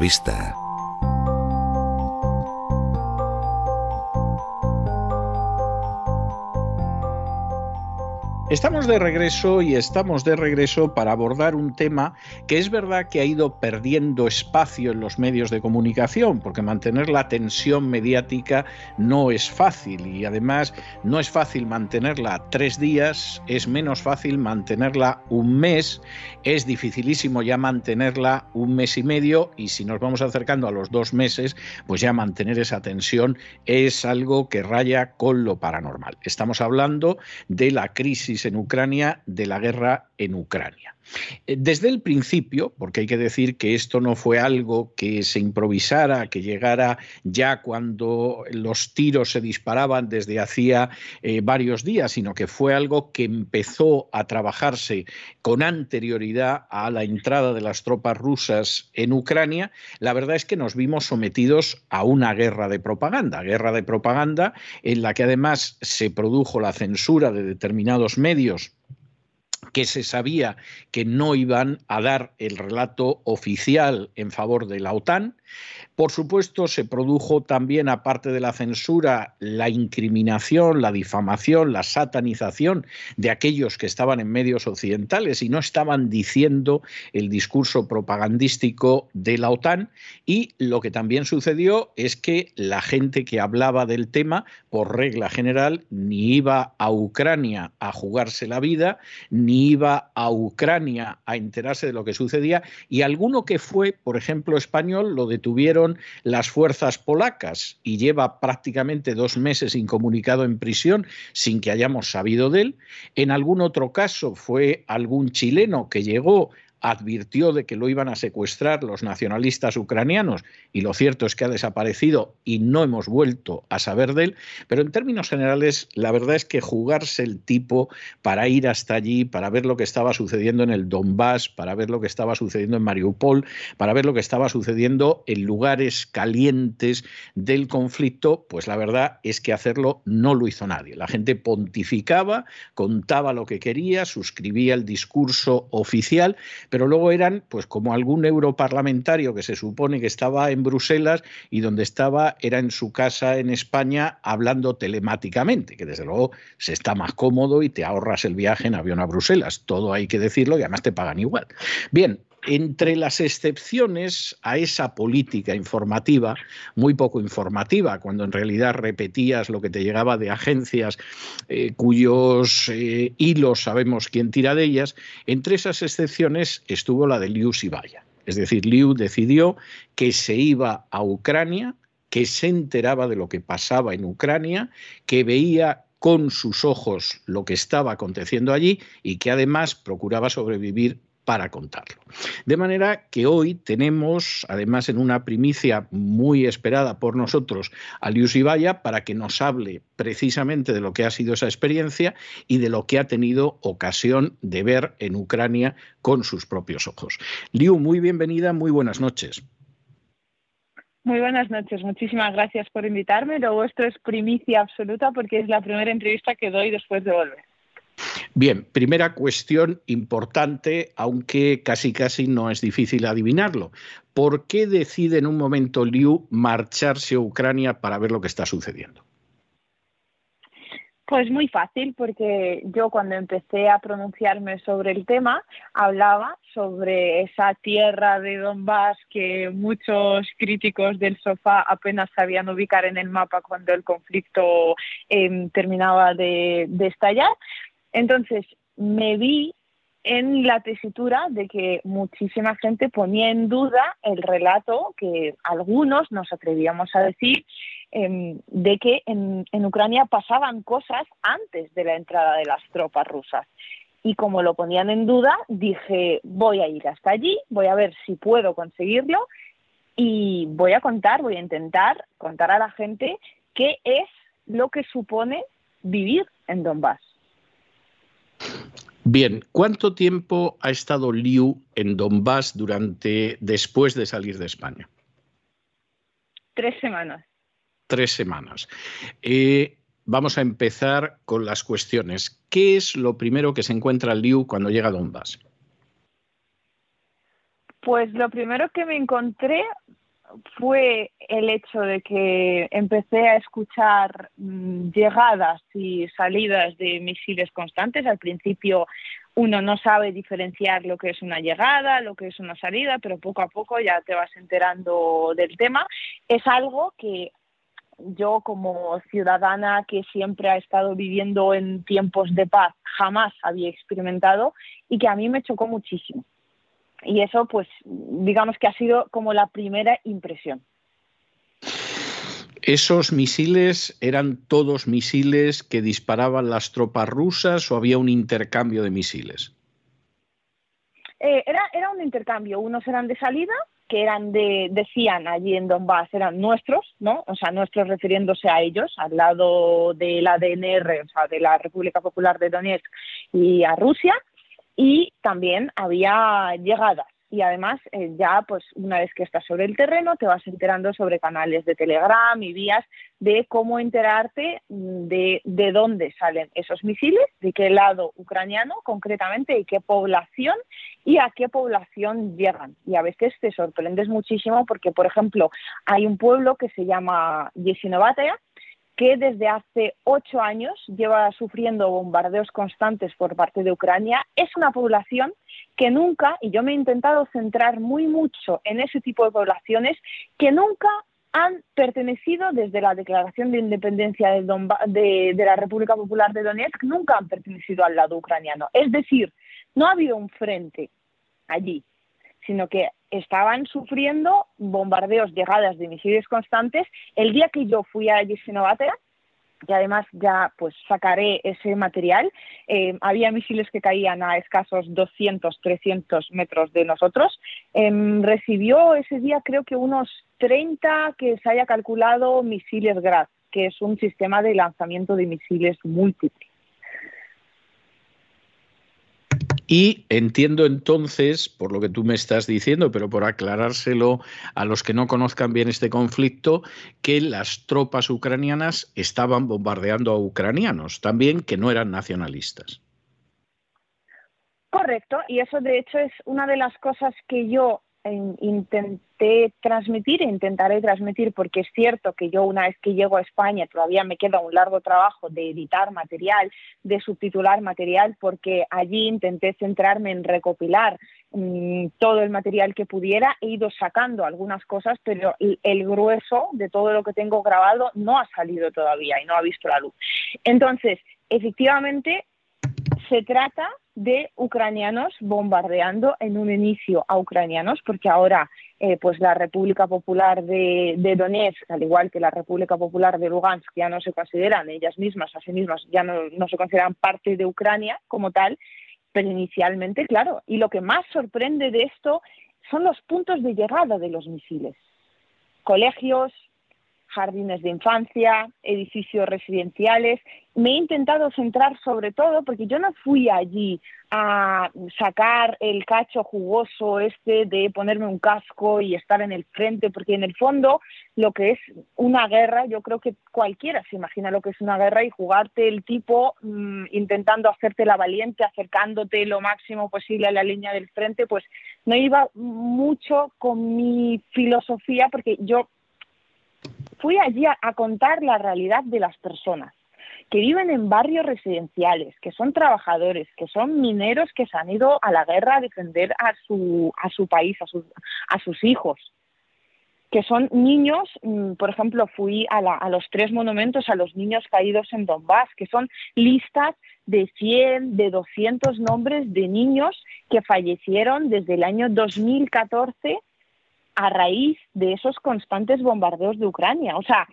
La Estamos de regreso y estamos de regreso para abordar un tema que es verdad que ha ido perdiendo espacio en los medios de comunicación, porque mantener la tensión mediática no es fácil y además no es fácil mantenerla tres días, es menos fácil mantenerla un mes, es dificilísimo ya mantenerla un mes y medio y si nos vamos acercando a los dos meses, pues ya mantener esa tensión es algo que raya con lo paranormal. Estamos hablando de la crisis en Ucrania de la guerra en Ucrania. Eh, desde el principio, porque hay que decir que esto no fue algo que se improvisara, que llegara ya cuando los tiros se disparaban desde hacía eh, varios días, sino que fue algo que empezó a trabajarse con anterioridad a la entrada de las tropas rusas en Ucrania, la verdad es que nos vimos sometidos a una guerra de propaganda, guerra de propaganda en la que además se produjo la censura de determinados medios que se sabía que no iban a dar el relato oficial en favor de la OTAN. Por supuesto, se produjo también, aparte de la censura, la incriminación, la difamación, la satanización de aquellos que estaban en medios occidentales y no estaban diciendo el discurso propagandístico de la OTAN. Y lo que también sucedió es que la gente que hablaba del tema, por regla general, ni iba a Ucrania a jugarse la vida, ni iba a Ucrania a enterarse de lo que sucedía, y alguno que fue, por ejemplo, español, lo detuvieron las fuerzas polacas y lleva prácticamente dos meses incomunicado en prisión sin que hayamos sabido de él. En algún otro caso fue algún chileno que llegó advirtió de que lo iban a secuestrar los nacionalistas ucranianos y lo cierto es que ha desaparecido y no hemos vuelto a saber de él, pero en términos generales la verdad es que jugarse el tipo para ir hasta allí, para ver lo que estaba sucediendo en el Donbass, para ver lo que estaba sucediendo en Mariupol, para ver lo que estaba sucediendo en lugares calientes del conflicto, pues la verdad es que hacerlo no lo hizo nadie. La gente pontificaba, contaba lo que quería, suscribía el discurso oficial, pero luego eran pues como algún europarlamentario que se supone que estaba en Bruselas y donde estaba era en su casa en España hablando telemáticamente, que desde luego se está más cómodo y te ahorras el viaje en avión a Bruselas. Todo hay que decirlo y además te pagan igual. Bien, entre las excepciones a esa política informativa, muy poco informativa, cuando en realidad repetías lo que te llegaba de agencias eh, cuyos eh, hilos sabemos quién tira de ellas, entre esas excepciones estuvo la de Liu Sibaya. Es decir, Liu decidió que se iba a Ucrania, que se enteraba de lo que pasaba en Ucrania, que veía con sus ojos lo que estaba aconteciendo allí y que además procuraba sobrevivir para contarlo. De manera que hoy tenemos, además en una primicia muy esperada por nosotros, a Liu Sibaya para que nos hable precisamente de lo que ha sido esa experiencia y de lo que ha tenido ocasión de ver en Ucrania con sus propios ojos. Liu, muy bienvenida, muy buenas noches. Muy buenas noches, muchísimas gracias por invitarme. Lo vuestro es primicia absoluta porque es la primera entrevista que doy después de volver. Bien, primera cuestión importante, aunque casi casi no es difícil adivinarlo. ¿Por qué decide en un momento Liu marcharse a Ucrania para ver lo que está sucediendo? Pues muy fácil, porque yo cuando empecé a pronunciarme sobre el tema hablaba sobre esa tierra de Donbass que muchos críticos del sofá apenas sabían ubicar en el mapa cuando el conflicto em, terminaba de estallar entonces, me vi en la tesitura de que muchísima gente ponía en duda el relato que algunos nos atrevíamos a decir em, de que en, Ucrania pasaban cosas antes de la entrada de las tropas rusas. y como lo ponían en duda, dije, voy a ir hasta allí, voy a ver si puedo conseguirlo y voy a contar, voy a intentar contar a la gente qué es lo que supone vivir en Donbass. Bien, ¿cuánto tiempo ha estado Liu en Donbass durante después de salir de España? Tres semanas. Tres semanas. Eh, vamos a empezar con las cuestiones. ¿Qué es lo primero que se encuentra Liu cuando llega a Donbass? Pues lo primero que me encontré fue el hecho de que empecé a escuchar mm, llegadas y salidas de misiles constantes. Al principio uno no sabe diferenciar lo que es una llegada, lo que es una salida, pero poco a poco ya te vas enterando del tema. Es algo que yo como ciudadana que siempre ha estado viviendo en tiempos de paz jamás había experimentado y que a mí me chocó muchísimo. Y eso, pues, digamos que ha sido como la primera impresión. ¿Esos misiles eran todos misiles que disparaban las tropas rusas o había un intercambio de misiles? Eh, era, era un intercambio. Unos eran de salida, que eran de, decían allí en Donbass, eran nuestros, ¿no? O sea, nuestros refiriéndose a ellos, al lado de la DNR, o sea, de la República Popular de Donetsk y a Rusia y también había llegadas. Y además, eh, ya pues una vez que estás sobre el terreno, te vas enterando sobre canales de Telegram y vías de cómo enterarte mm, de, de dónde salen esos misiles, de qué lado ucraniano concretamente y qué población y a qué población llegan. Y a veces te sorprendes muchísimo porque, por ejemplo, hay un pueblo que se llama Yesinovatea, que desde hace ocho años lleva sufriendo bombardeos constantes por parte de Ucrania. Es una población que nunca, y yo me he intentado centrar muy mucho en ese tipo de poblaciones, que nunca han pertenecido desde la declaración de independencia de, la República Popular de Donetsk, nunca han pertenecido al lado ucraniano. Es decir, no ha habido un frente allí, sino que estaban sufriendo bombardeos, llegadas de misiles constantes. El día que yo fui a Yesinovatea, y además ya pues sacaré ese material, eh, había misiles que caían a escasos 200, 300 metros de nosotros. Em, recibió ese día creo que unos 30 que se haya calculado misiles GRAD, que es un sistema de lanzamiento de misiles múltiple. Y entiendo entonces, por lo que tú me estás diciendo, pero por aclarárselo a los que no conozcan bien este conflicto, que las tropas ucranianas estaban bombardeando a ucranianos, también que no eran nacionalistas. Correcto, y eso de hecho es una de las cosas que yo intenté transmitir e intentaré transmitir porque es cierto que yo una vez que llego a España todavía me queda un largo trabajo de editar material, de subtitular material porque allí intenté centrarme en recopilar mm, todo el material que pudiera, he ido sacando algunas cosas, pero el grueso de todo lo que tengo grabado no ha salido todavía y no ha visto la luz. Entonces, efectivamente, se trata de ucranianos bombardeando en un inicio a ucranianos, porque ahora eh, pues la República Popular de, Donetsk, al igual que la República Popular de Lugansk, ya no se consideran ellas mismas, a sí mismas, ya no, no se consideran parte de Ucrania como tal, pero inicialmente, claro, y lo que más sorprende de esto son los puntos de llegada de los misiles. Colegios, jardines de infancia, edificios residenciales. Me he intentado centrar sobre todo porque yo no fui allí a sacar el cacho jugoso este de ponerme un casco y estar en el frente, porque en el fondo lo que es una guerra, yo creo que cualquiera se imagina lo que es una guerra y jugarte el tipo mm, intentando hacerte la valiente, acercándote lo máximo posible a la línea del frente, pues no iba mucho con mi filosofía porque yo fui allí a, contar la realidad de las personas que viven en barrios residenciales, que son trabajadores, que son mineros que se han ido a la guerra a defender a su, a su país, a, a sus hijos, que son niños, mm, por ejemplo, fui a, a, los tres monumentos a los niños caídos en Donbass, que son listas de 100, de 200 nombres de niños que fallecieron desde el año 2014 a raíz de esos constantes bombardeos de Ucrania. O sea,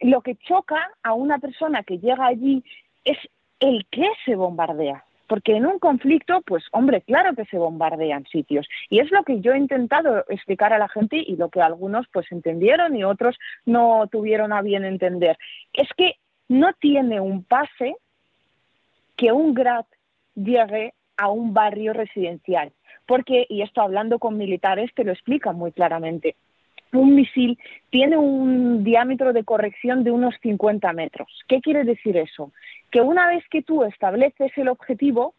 lo que choca a una persona que llega allí es el qué se bombardea. porque en un conflicto, pues hombre, claro que se bombardean sitios. Y es lo que yo he intentado explicar a la gente y lo que algunos pues entendieron y otros no tuvieron a bien entender. Es que no tiene un pase que un GRAD llegue a un barrio residencial. Porque, y esto hablando con militares te lo explica muy claramente, un misil tiene un diámetro de corrección de unos 50 metros. ¿Qué quiere decir eso? Que una vez que tú estableces el objetivo,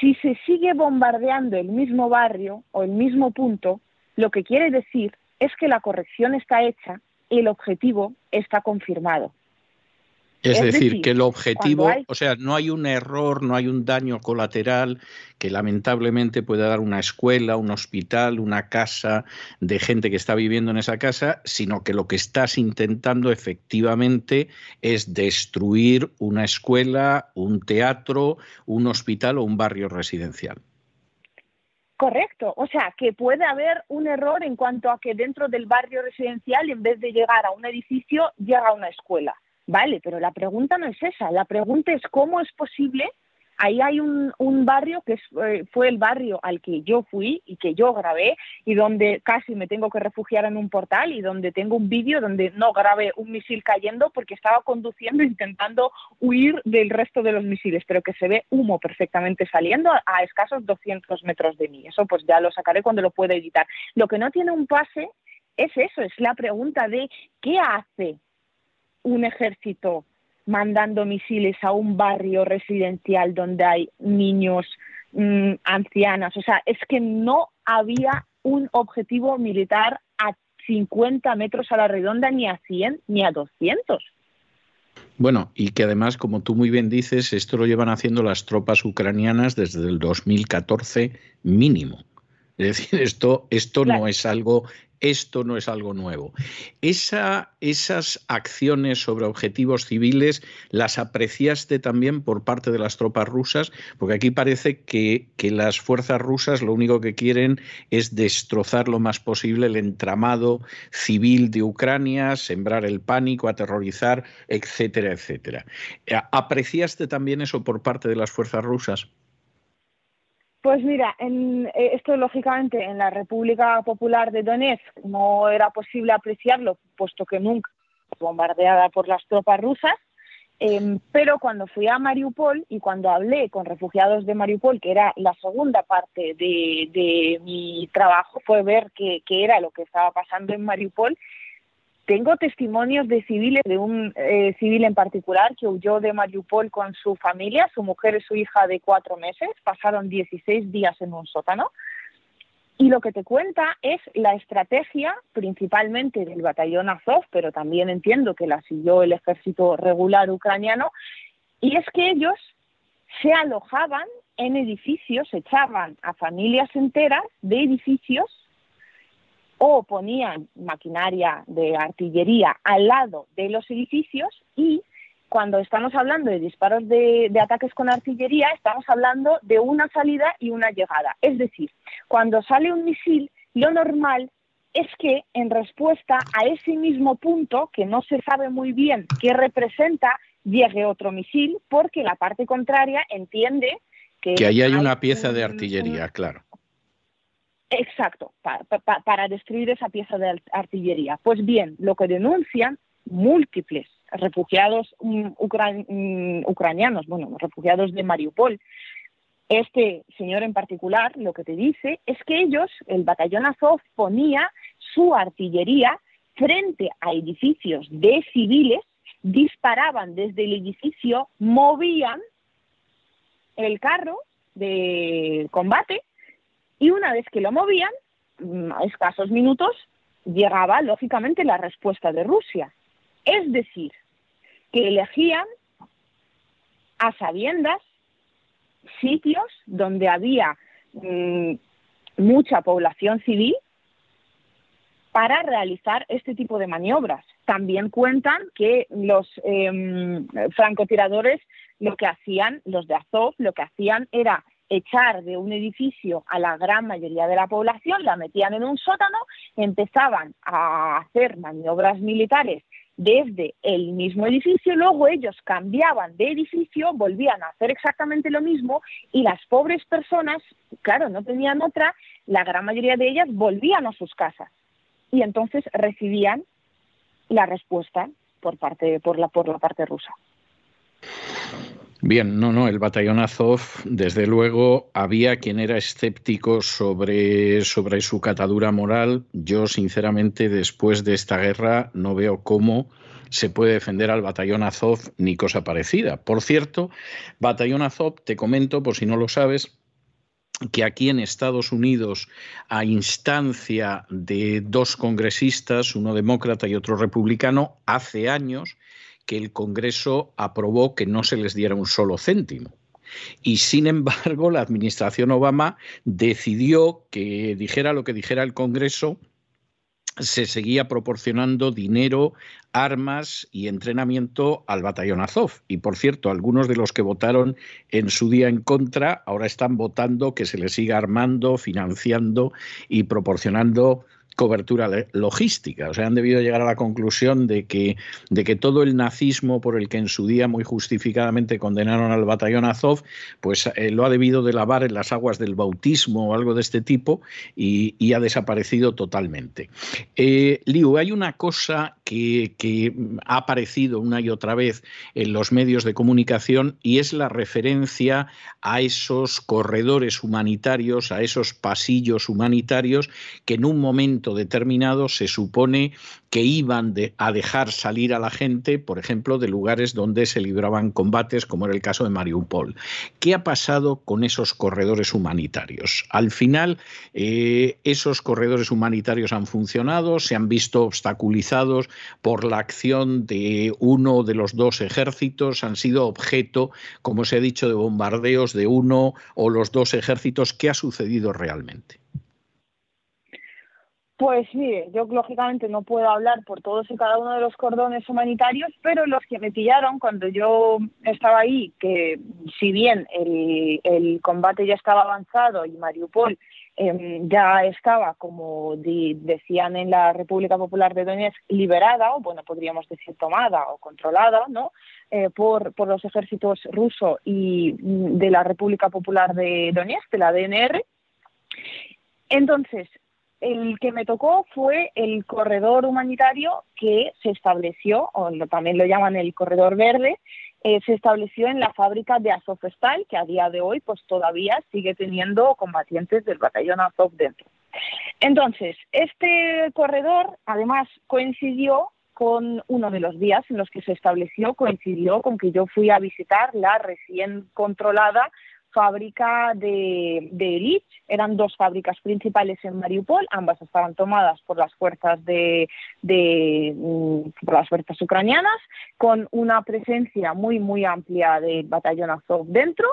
si se sigue bombardeando el mismo barrio o el mismo punto, lo que quiere decir es que la corrección está hecha y el objetivo está confirmado. Es, decir, que el objetivo, o sea, no hay un error, no hay un daño colateral que lamentablemente puede dar una escuela, un hospital, una casa de gente que está viviendo en esa casa, sino que lo que estás intentando efectivamente es destruir una escuela, un teatro, un hospital o un barrio residencial. Correcto, o sea, que puede haber un error en cuanto a que dentro del barrio residencial, en vez de llegar a un edificio, llega a una escuela Vale, pero la pregunta no es esa. La pregunta es cómo es posible. Ahí hay un, barrio que eh, fue el barrio al que yo fui y que yo grabé y donde casi me tengo que refugiar en un portal y donde tengo un vídeo donde no grabé un misil cayendo porque estaba conduciendo intentando huir del resto de los misiles, pero que se ve humo perfectamente saliendo a, a escasos 200 metros de mí. Eso pues ya lo sacaré cuando lo pueda editar. Lo que no tiene un pase es eso, es la pregunta de qué hace un ejército mandando misiles a un barrio residencial donde hay niños, mm, ancianas. O sea, es que no había un objetivo militar a 50 metros a la redonda, ni a 100, ni a 200. Bueno, y que además, como tú muy bien dices, esto lo llevan haciendo las tropas ucranianas desde el 2014 mínimo. Es decir, esto, esto no es algo esto no es algo nuevo. esas acciones sobre objetivos civiles las apreciaste también por parte de las tropas rusas, porque aquí parece que, las fuerzas rusas lo único que quieren es destrozar lo más posible el entramado civil de Ucrania, sembrar el pánico, aterrorizar, etcétera, etcétera. ¿Apreciaste también eso por parte de las fuerzas rusas? Pues mira, en, eh, esto lógicamente en la República Popular de Donetsk no era posible apreciarlo, puesto que nunca bombardeada por las tropas rusas, em, pero cuando fui a Mariupol y cuando hablé con refugiados de Mariupol, que era la segunda parte de, mi trabajo, fue ver qué era lo que estaba pasando en Mariupol tengo testimonios de civiles, de un eh, civil en particular que huyó de Mariupol con su familia, su mujer y su hija de cuatro meses, pasaron 16 días en un sótano. Y lo que te cuenta es la estrategia principalmente del batallón Azov, pero también entiendo que la siguió el ejército regular ucraniano, y es que ellos se alojaban en edificios, echaban a familias enteras de edificios o ponían maquinaria de artillería al lado de los edificios y cuando estamos hablando de disparos de, ataques con artillería, estamos hablando de una salida y una llegada. Es decir, cuando sale un misil, lo normal es que en respuesta a ese mismo punto, que no se sabe muy bien qué representa, llegue otro misil, porque la parte contraria entiende que... Que ahí hay, una pieza de artillería, claro. Exacto, para, destruir esa pieza de artillería. Pues bien, lo que denuncian múltiples refugiados mm, mm, ucranianos, bueno, refugiados de Mariupol, este señor en particular lo que te dice es que ellos, el batallón Azov, ponía su artillería frente a edificios de civiles, disparaban desde el edificio, movían el carro de combate y una vez que lo movían, mm, a escasos minutos, llegaba lógicamente la respuesta de Rusia. Es decir, que elegían a sabiendas sitios donde había mm, mucha población civil para realizar este tipo de maniobras. También cuentan que los em, francotiradores lo que hacían, los de Azov, lo que hacían era echar de un edificio a la gran mayoría de la población, la metían en un sótano, empezaban a hacer maniobras militares desde el mismo edificio, luego ellos cambiaban de edificio, volvían a hacer exactamente lo mismo y las pobres personas, claro, no tenían otra, la gran mayoría de ellas volvían a sus casas y entonces recibían la respuesta por parte por la por la parte rusa. Bien, no, no, el batallón Azov, desde luego, había quien era escéptico sobre, sobre su catadura moral. Yo, sinceramente, después de esta guerra, no veo cómo se puede defender al batallón Azov ni cosa parecida. Por cierto, batallón Azov, te comento, por si no lo sabes, que aquí en Estados Unidos, a instancia de dos congresistas, uno demócrata y otro republicano, hace años que el Congreso aprobó que no se les diera un solo céntimo. Y sin embargo, la administración Obama decidió que dijera lo que dijera el Congreso, se seguía proporcionando dinero, armas y entrenamiento al batallón Azov. Y por cierto, algunos de los que votaron en su día en contra ahora están votando que se les siga armando, financiando y proporcionando cobertura logística. O sea, han debido llegar a la conclusión de que, de que todo el nazismo por el que en su día muy justificadamente condenaron al batallón Azov, pues eh, lo ha debido de lavar en las aguas del bautismo o algo de este tipo y, ha desaparecido totalmente. Eh, Liu, hay una cosa que, que ha aparecido una y otra vez en los medios de comunicación y es la referencia a esos corredores humanitarios, a esos pasillos humanitarios que en un momento determinado se supone que iban a dejar salir a la gente, por ejemplo, de lugares donde se libraban combates, como era el caso de Mariupol. ¿Qué ha pasado con esos corredores humanitarios? Al final, eh, esos corredores humanitarios han funcionado, se han visto obstaculizados por la acción de uno de los dos ejércitos, han sido objeto, como se ha dicho, de bombardeos de uno o los dos ejércitos. ¿Qué ha sucedido realmente? Pues mire, yo lógicamente no puedo hablar por todos y cada uno de los cordones humanitarios, pero los que me pillaron cuando yo estaba ahí, que si bien el, combate ya estaba avanzado y Mariupol em, ya estaba, como decían en la República Popular de Donetsk, liberada, o bueno, podríamos decir tomada o controlada, ¿no? Eh, por, por los ejércitos ruso y mm, de la República Popular de Donetsk, de la DNR. Entonces, el que me tocó fue el corredor humanitario que se estableció, o también lo llaman el corredor verde, eh, se estableció en la fábrica de Azovstal, que a día de hoy pues todavía sigue teniendo combatientes del batallón Azov dentro. Entonces, este corredor además coincidió con uno de los días en los que se estableció, coincidió con que yo fui a visitar la recién controlada fábrica de, de Eran dos fábricas principales en Mariupol, ambas estaban tomadas por las fuerzas de, mm, por las fuerzas ucranianas, con una presencia muy muy amplia del batallón Azov dentro.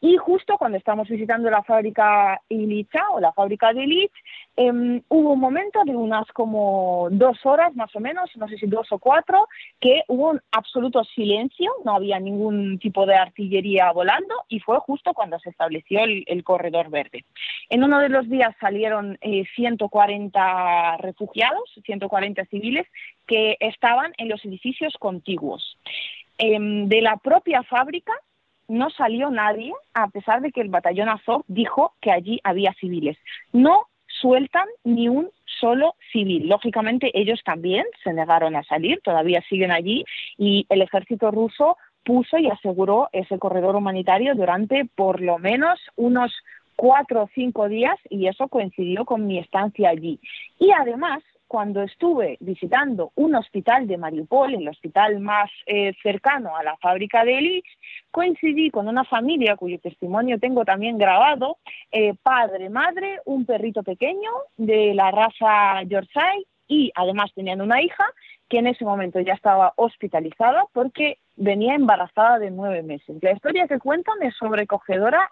Y justo cuando estamos visitando la fábrica Ilicha o la fábrica de Ilich, em, hubo un momento de unas como dos horas más o menos, no sé si dos o cuatro, que hubo un absoluto silencio, no había ningún tipo de artillería volando y fue justo cuando cuando se estableció el, corredor verde. En uno de los días salieron 140 eh, refugiados, 140 civiles, que estaban en los edificios contiguos. Em, de la propia fábrica no salió nadie, a pesar de que el batallón Azov dijo que allí había civiles. No sueltan ni un solo civil. Lógicamente ellos también se negaron a salir, todavía siguen allí y el ejército ruso puso y aseguró ese corredor humanitario durante por lo menos unos cuatro o cinco días y eso coincidió con mi estancia allí. Y además, cuando estuve visitando un hospital de Mariupol, el hospital más eh, cercano a la fábrica de Elich, coincidí con una familia cuyo testimonio tengo también grabado, eh, padre, madre, un perrito pequeño de la raza Yorkshire y además tenían una hija que en ese momento ya estaba hospitalizada porque venía embarazada de nueve meses. La historia que cuentan es sobrecogedora,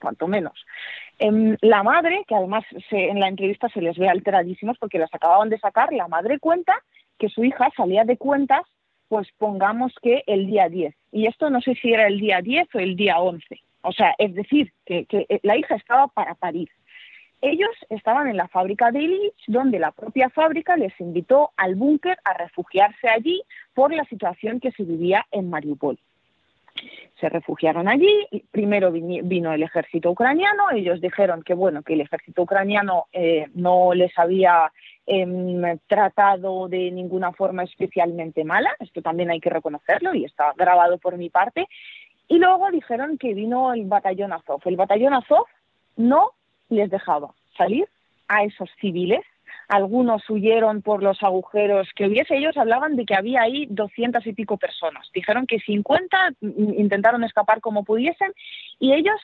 cuanto menos. Em, la madre, que además en la entrevista se les ve alteradísimos porque las acababan de sacar, la madre cuenta que su hija salía de cuentas, pues pongamos que el día 10. Y esto no sé si era el día 10 o el día 11. O sea, es decir, que, que la hija estaba para parir. Ellos estaban en la fábrica de Illich, donde la propia fábrica les invitó al búnker a refugiarse allí por la situación que se vivía en Mariupol. Se refugiaron allí, primero vino el ejército ucraniano, ellos dijeron que bueno, que el ejército ucraniano eh, no les había em, tratado de ninguna forma especialmente mala, esto también hay que reconocerlo y está grabado por mi parte, y luego dijeron que vino el batallón Azov. El batallón Azov no les dejaba salir a esos civiles algunos huyeron por los agujeros que hubiese. Ellos hablaban de que había ahí doscientas y pico personas. Dijeron que 50 intentaron escapar como pudiesen y ellos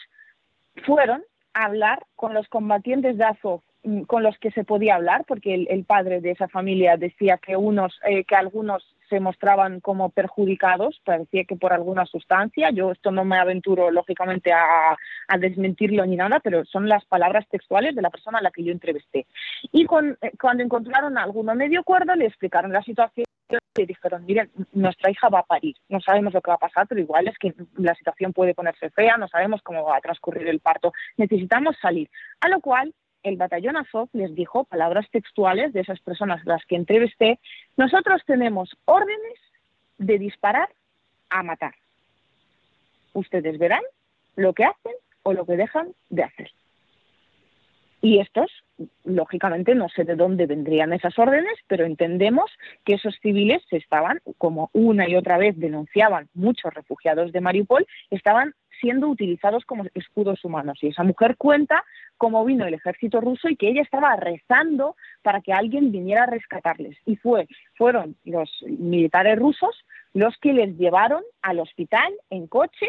fueron a hablar con los combatientes de Azov mm, con los que se podía hablar, porque el, padre de esa familia decía que unos, eh, que algunos se mostraban como perjudicados, parecía que por alguna sustancia. Yo esto no me aventuro, lógicamente, a, desmentirlo ni nada, pero son las palabras textuales de la persona a la que yo entrevisté. Y eh, cuando encontraron a alguno medio cuerdo, le explicaron la situación y dijeron, miren, nuestra hija va a parir, no sabemos lo que va a pasar, pero igual es que la situación puede ponerse fea, no sabemos cómo va a transcurrir el parto, necesitamos salir. A lo cual el batallón Azov les dijo, palabras textuales de esas personas las que entrevisté, nosotros tenemos órdenes de disparar a matar. Ustedes verán lo que hacen o lo que dejan de hacer. Y estos, lógicamente, no sé de dónde vendrían esas órdenes, pero entendemos que esos civiles estaban, como una y otra vez denunciaban muchos refugiados de Mariupol, estaban siendo utilizados como escudos humanos. Y esa mujer cuenta cómo vino el ejército ruso y que ella estaba rezando para que alguien viniera a rescatarles. Y fue, fueron los militares rusos los que les llevaron al hospital en coche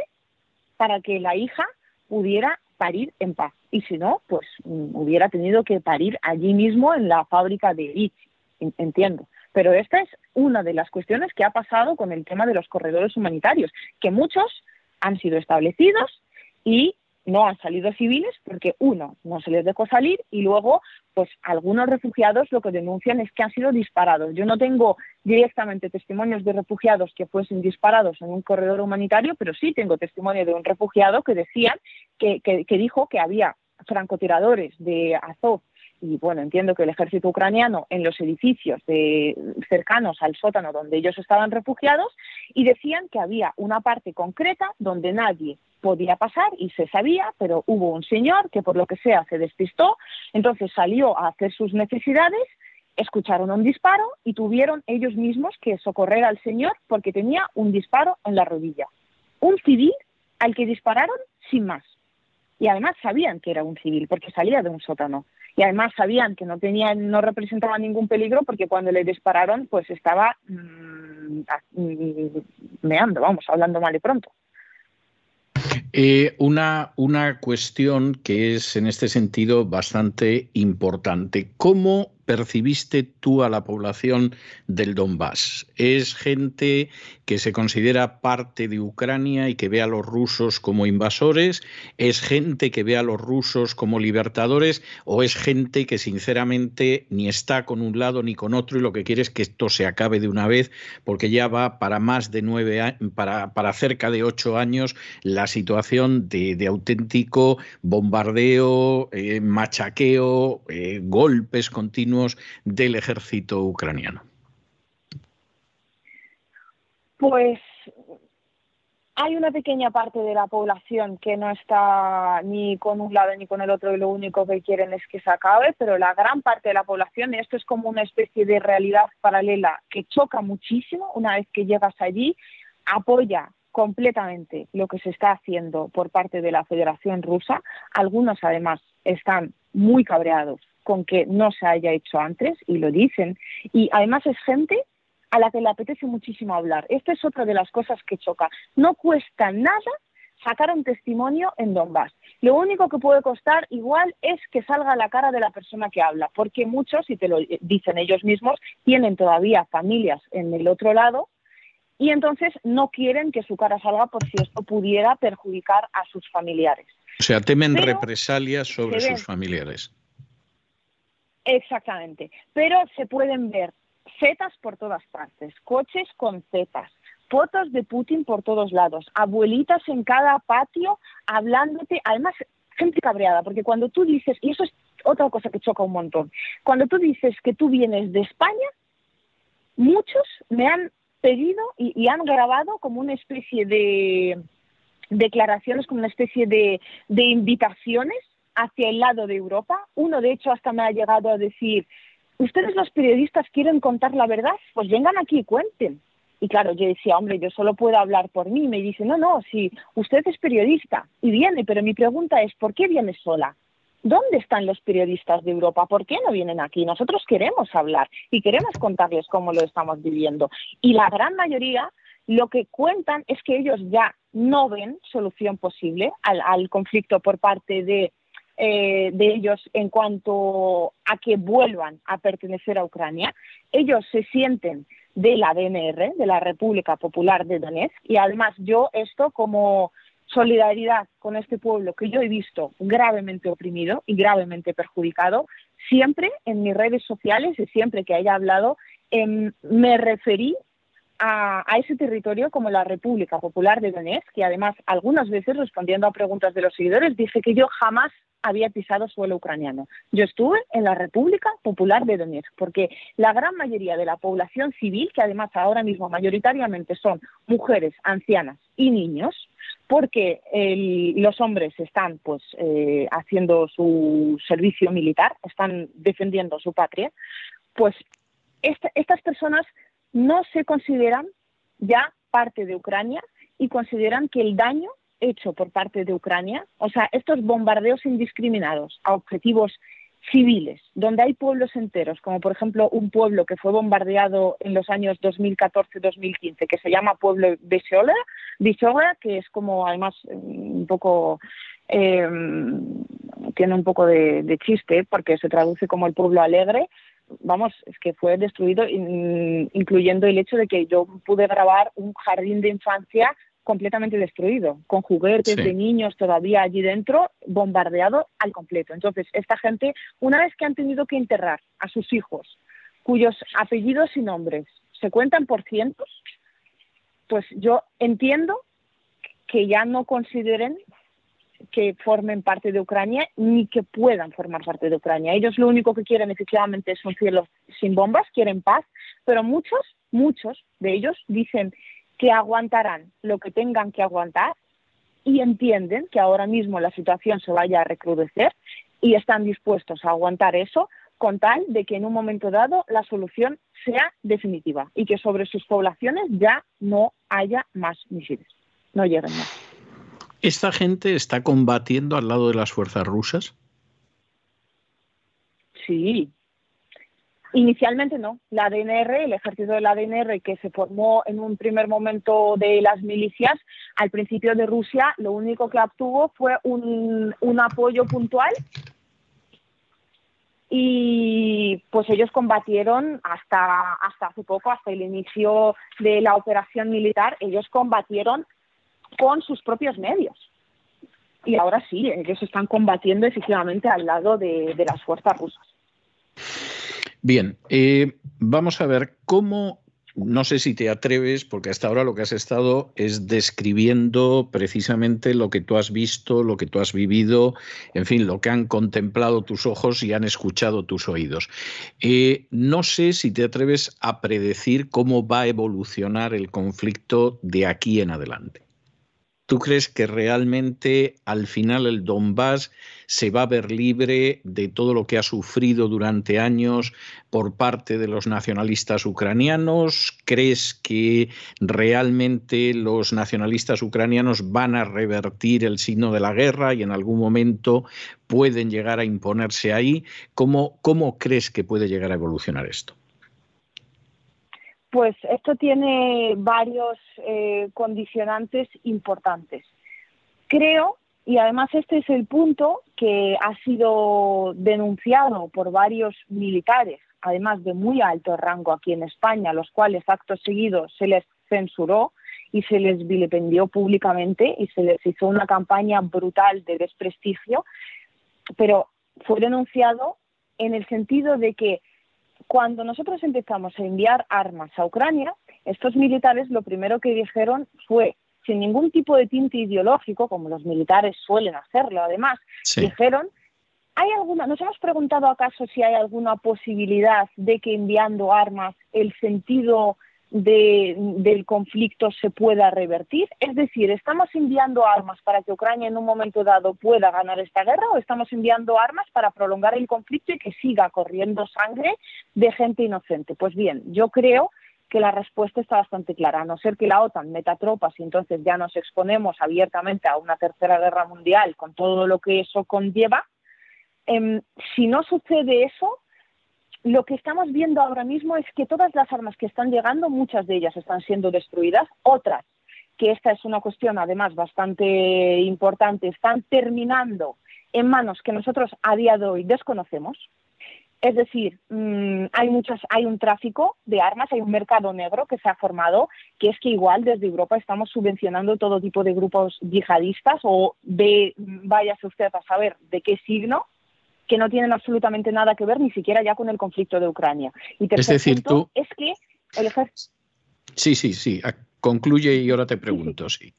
para que la hija pudiera parir en paz. Y si no, pues mm, hubiera tenido que parir allí mismo en la fábrica de Ichi. Entiendo. Pero esta es una de las cuestiones que ha pasado con el tema de los corredores humanitarios, que muchos han sido establecidos y no han salido civiles porque uno no se les dejó salir y luego pues algunos refugiados lo que denuncian es que han sido disparados. Yo no tengo directamente testimonios de refugiados que fuesen disparados en un corredor humanitario, pero sí tengo testimonio de un refugiado que decían que, que dijo que había francotiradores de Azov y bueno, entiendo que el ejército ucraniano en los edificios de, cercanos al sótano donde ellos estaban refugiados y decían que había una parte concreta donde nadie podía pasar y se sabía, pero hubo un señor que por lo que sea se despistó, entonces salió a hacer sus necesidades, escucharon un disparo y tuvieron ellos mismos que socorrer al señor porque tenía un disparo en la rodilla. Un civil al que dispararon sin más. Y además sabían que era un civil porque salía de un sótano y además sabían que no tenía, no representaba ningún peligro porque cuando le dispararon pues estaba mm, mm, meando, vamos, hablando mal y pronto. Eh, una, una cuestión que es en este sentido bastante importante. ¿Cómo percibiste tú a la población del Donbass? ¿Es gente que se considera parte de Ucrania y que ve a los rusos como invasores? ¿Es gente que ve a los rusos como libertadores? ¿O es gente que sinceramente ni está con un lado ni con otro y lo que quiere es que esto se acabe de una vez porque ya va para más de nueve años, para, para cerca de ocho años la situación de, auténtico bombardeo, eh, machaqueo, eh, golpes continuos del ejército ucraniano? Pues hay una pequeña parte de la población que no está ni con un lado ni con el otro y lo único que quieren es que se acabe, pero la gran parte de la población, y esto es como una especie de realidad paralela que choca muchísimo una vez que llegas allí, apoya completamente lo que se está haciendo por parte de la Federación Rusa. Algunos además están muy cabreados con que no se haya hecho antes y lo dicen. Y además es gente a la que le apetece muchísimo hablar. Esta es otra de las cosas que choca. No cuesta nada sacar un testimonio en Donbass. Lo único que puede costar igual es que salga la cara de la persona que habla, porque muchos, y te lo dicen ellos mismos, tienen todavía familias en el otro lado y entonces no quieren que su cara salga por si esto pudiera perjudicar a sus familiares. O sea, temen represalias sobre sus familiares. Exactamente, pero se pueden ver setas por todas partes, coches con setas, fotos de Putin por todos lados, abuelitas en cada patio hablándote, además gente cabreada, porque cuando tú dices, y eso es otra cosa que choca un montón. Cuando tú dices que tú vienes de España, muchos me han pedido y, han grabado como una especie de declaraciones, como una especie de, de invitaciones hacia el lado de Europa. Uno, de hecho, hasta me ha llegado a decir, ¿ustedes los periodistas quieren contar la verdad? Pues vengan aquí y cuenten. Y claro, yo decía, hombre, yo solo puedo hablar por mí. Me dice, no, no, si usted es periodista y viene, pero mi pregunta es, ¿por qué viene sola? ¿Dónde están los periodistas de Europa? ¿Por qué no vienen aquí? Nosotros queremos hablar y queremos contarles cómo lo estamos viviendo. Y la gran mayoría lo que cuentan es que ellos ya no ven solución posible al, conflicto por parte de, eh, de ellos en cuanto a que vuelvan a pertenecer a Ucrania. Ellos se sienten de la DNR, de la República Popular de Donetsk, y además yo esto como solidaridad con este pueblo que yo he visto gravemente oprimido y gravemente perjudicado, siempre en mis redes sociales y siempre que haya hablado, em, me referí a, ese territorio como la República Popular de Donetsk, que además algunas veces respondiendo a preguntas de los seguidores dije que yo jamás había pisado suelo ucraniano. Yo estuve en la República Popular de Donetsk, porque la gran mayoría de la población civil, que además ahora mismo mayoritariamente son mujeres, ancianas y niños, porque los hombres están pues eh, haciendo su servicio militar, están defendiendo su patria, pues estas personas no se consideran ya parte de Ucrania y consideran que el daño hecho por parte de Ucrania, o sea, estos bombardeos indiscriminados a objetivos civiles, donde hay pueblos enteros, como por ejemplo un pueblo que fue bombardeado en los años 2014-2015, que se llama pueblo de Xola, que es como además un poco eh, tiene un poco de, chiste porque se traduce como el pueblo alegre. Vamos, es que fue destruido, incluyendo el hecho de que yo pude grabar un jardín de infancia completamente destruido, con juguetes de niños todavía allí dentro, bombardeado al completo. Entonces, esta gente, una vez que han tenido que enterrar a sus hijos, cuyos apellidos y nombres se cuentan por cientos, pues yo entiendo que ya no consideren que formen parte de Ucrania ni que puedan formar parte de Ucrania. Ellos lo único que quieren efectivamente es un cielo sin bombas, quieren paz, pero muchos, muchos de ellos dicen que aguantarán lo que tengan que aguantar y entienden que ahora mismo la situación se vaya a recrudecer y están dispuestos a aguantar eso con tal de que en un momento dado la solución sea definitiva y que sobre sus poblaciones ya no haya más misiles, no lleguen más. ¿Esta gente está combatiendo al lado de las fuerzas rusas? Sí, Inicialmente no. La DNR, el ejército de la DNR que se formó en un primer momento de las milicias, al principio de Rusia, lo único que obtuvo fue un, apoyo puntual y pues ellos combatieron hasta, hasta hace poco, hasta el inicio de la operación militar, ellos combatieron con sus propios medios. Y ahora sí, ellos están combatiendo efectivamente al lado de las fuerzas rusas. Bien, eh, vamos a ver cómo, no sé si te atreves, porque hasta ahora lo que has estado es describiendo precisamente lo que tú has visto, lo que tú has vivido, en fin, lo que han contemplado tus ojos y han escuchado tus oídos. Eh, no sé si te atreves a predecir cómo va a evolucionar el conflicto de aquí en adelante. ¿Tú crees que realmente al final el Donbass se va a ver libre de todo lo que ha sufrido durante años por parte de los nacionalistas ucranianos? ¿Crees que realmente los nacionalistas ucranianos van a revertir el signo de la guerra y en algún momento pueden llegar a imponerse ahí? ¿Cómo, cómo crees que puede llegar a evolucionar esto? Pues esto tiene varios eh, condicionantes importantes. Creo, y además este es el punto que ha sido denunciado por varios militares, además de muy alto rango aquí en España, los cuales acto seguido se les censuró y se les vilipendió públicamente y se les hizo una campaña brutal de desprestigio, pero fue denunciado en el sentido de que cuando nosotros empezamos a enviar armas a Ucrania, estos militares lo primero que dijeron fue, sin ningún tipo de tinte ideológico, como los militares suelen hacerlo además, dijeron, ¿hay alguna, nos hemos preguntado acaso si hay alguna posibilidad de que enviando armas el sentido del conflicto se pueda revertir? Es decir, ¿estamos enviando armas para que Ucrania en un momento dado pueda ganar esta guerra o estamos enviando armas para prolongar el conflicto y que siga corriendo sangre de gente inocente? Pues bien, yo creo que la respuesta está bastante clara. A no ser que la OTAN meta tropas y entonces ya nos exponemos abiertamente a una tercera guerra mundial con todo lo que eso conlleva, em, si no sucede eso, lo que estamos viendo ahora mismo es que todas las armas que están llegando, muchas de ellas están siendo destruidas, otras, que esta es una cuestión además bastante importante, están terminando en manos que nosotros a día de hoy desconocemos. Es decir, mm, hay muchas, hay un tráfico de armas, hay un mercado negro que se ha formado, que es que igual desde Europa estamos subvencionando todo tipo de grupos yihadistas o de, váyase usted a saber de qué signo, que no tienen absolutamente nada que ver ni siquiera ya con el conflicto de Ucrania. Y es decir, tú... Es que el ejército... Sí, sí, sí. Concluye y ahora te pregunto, sí.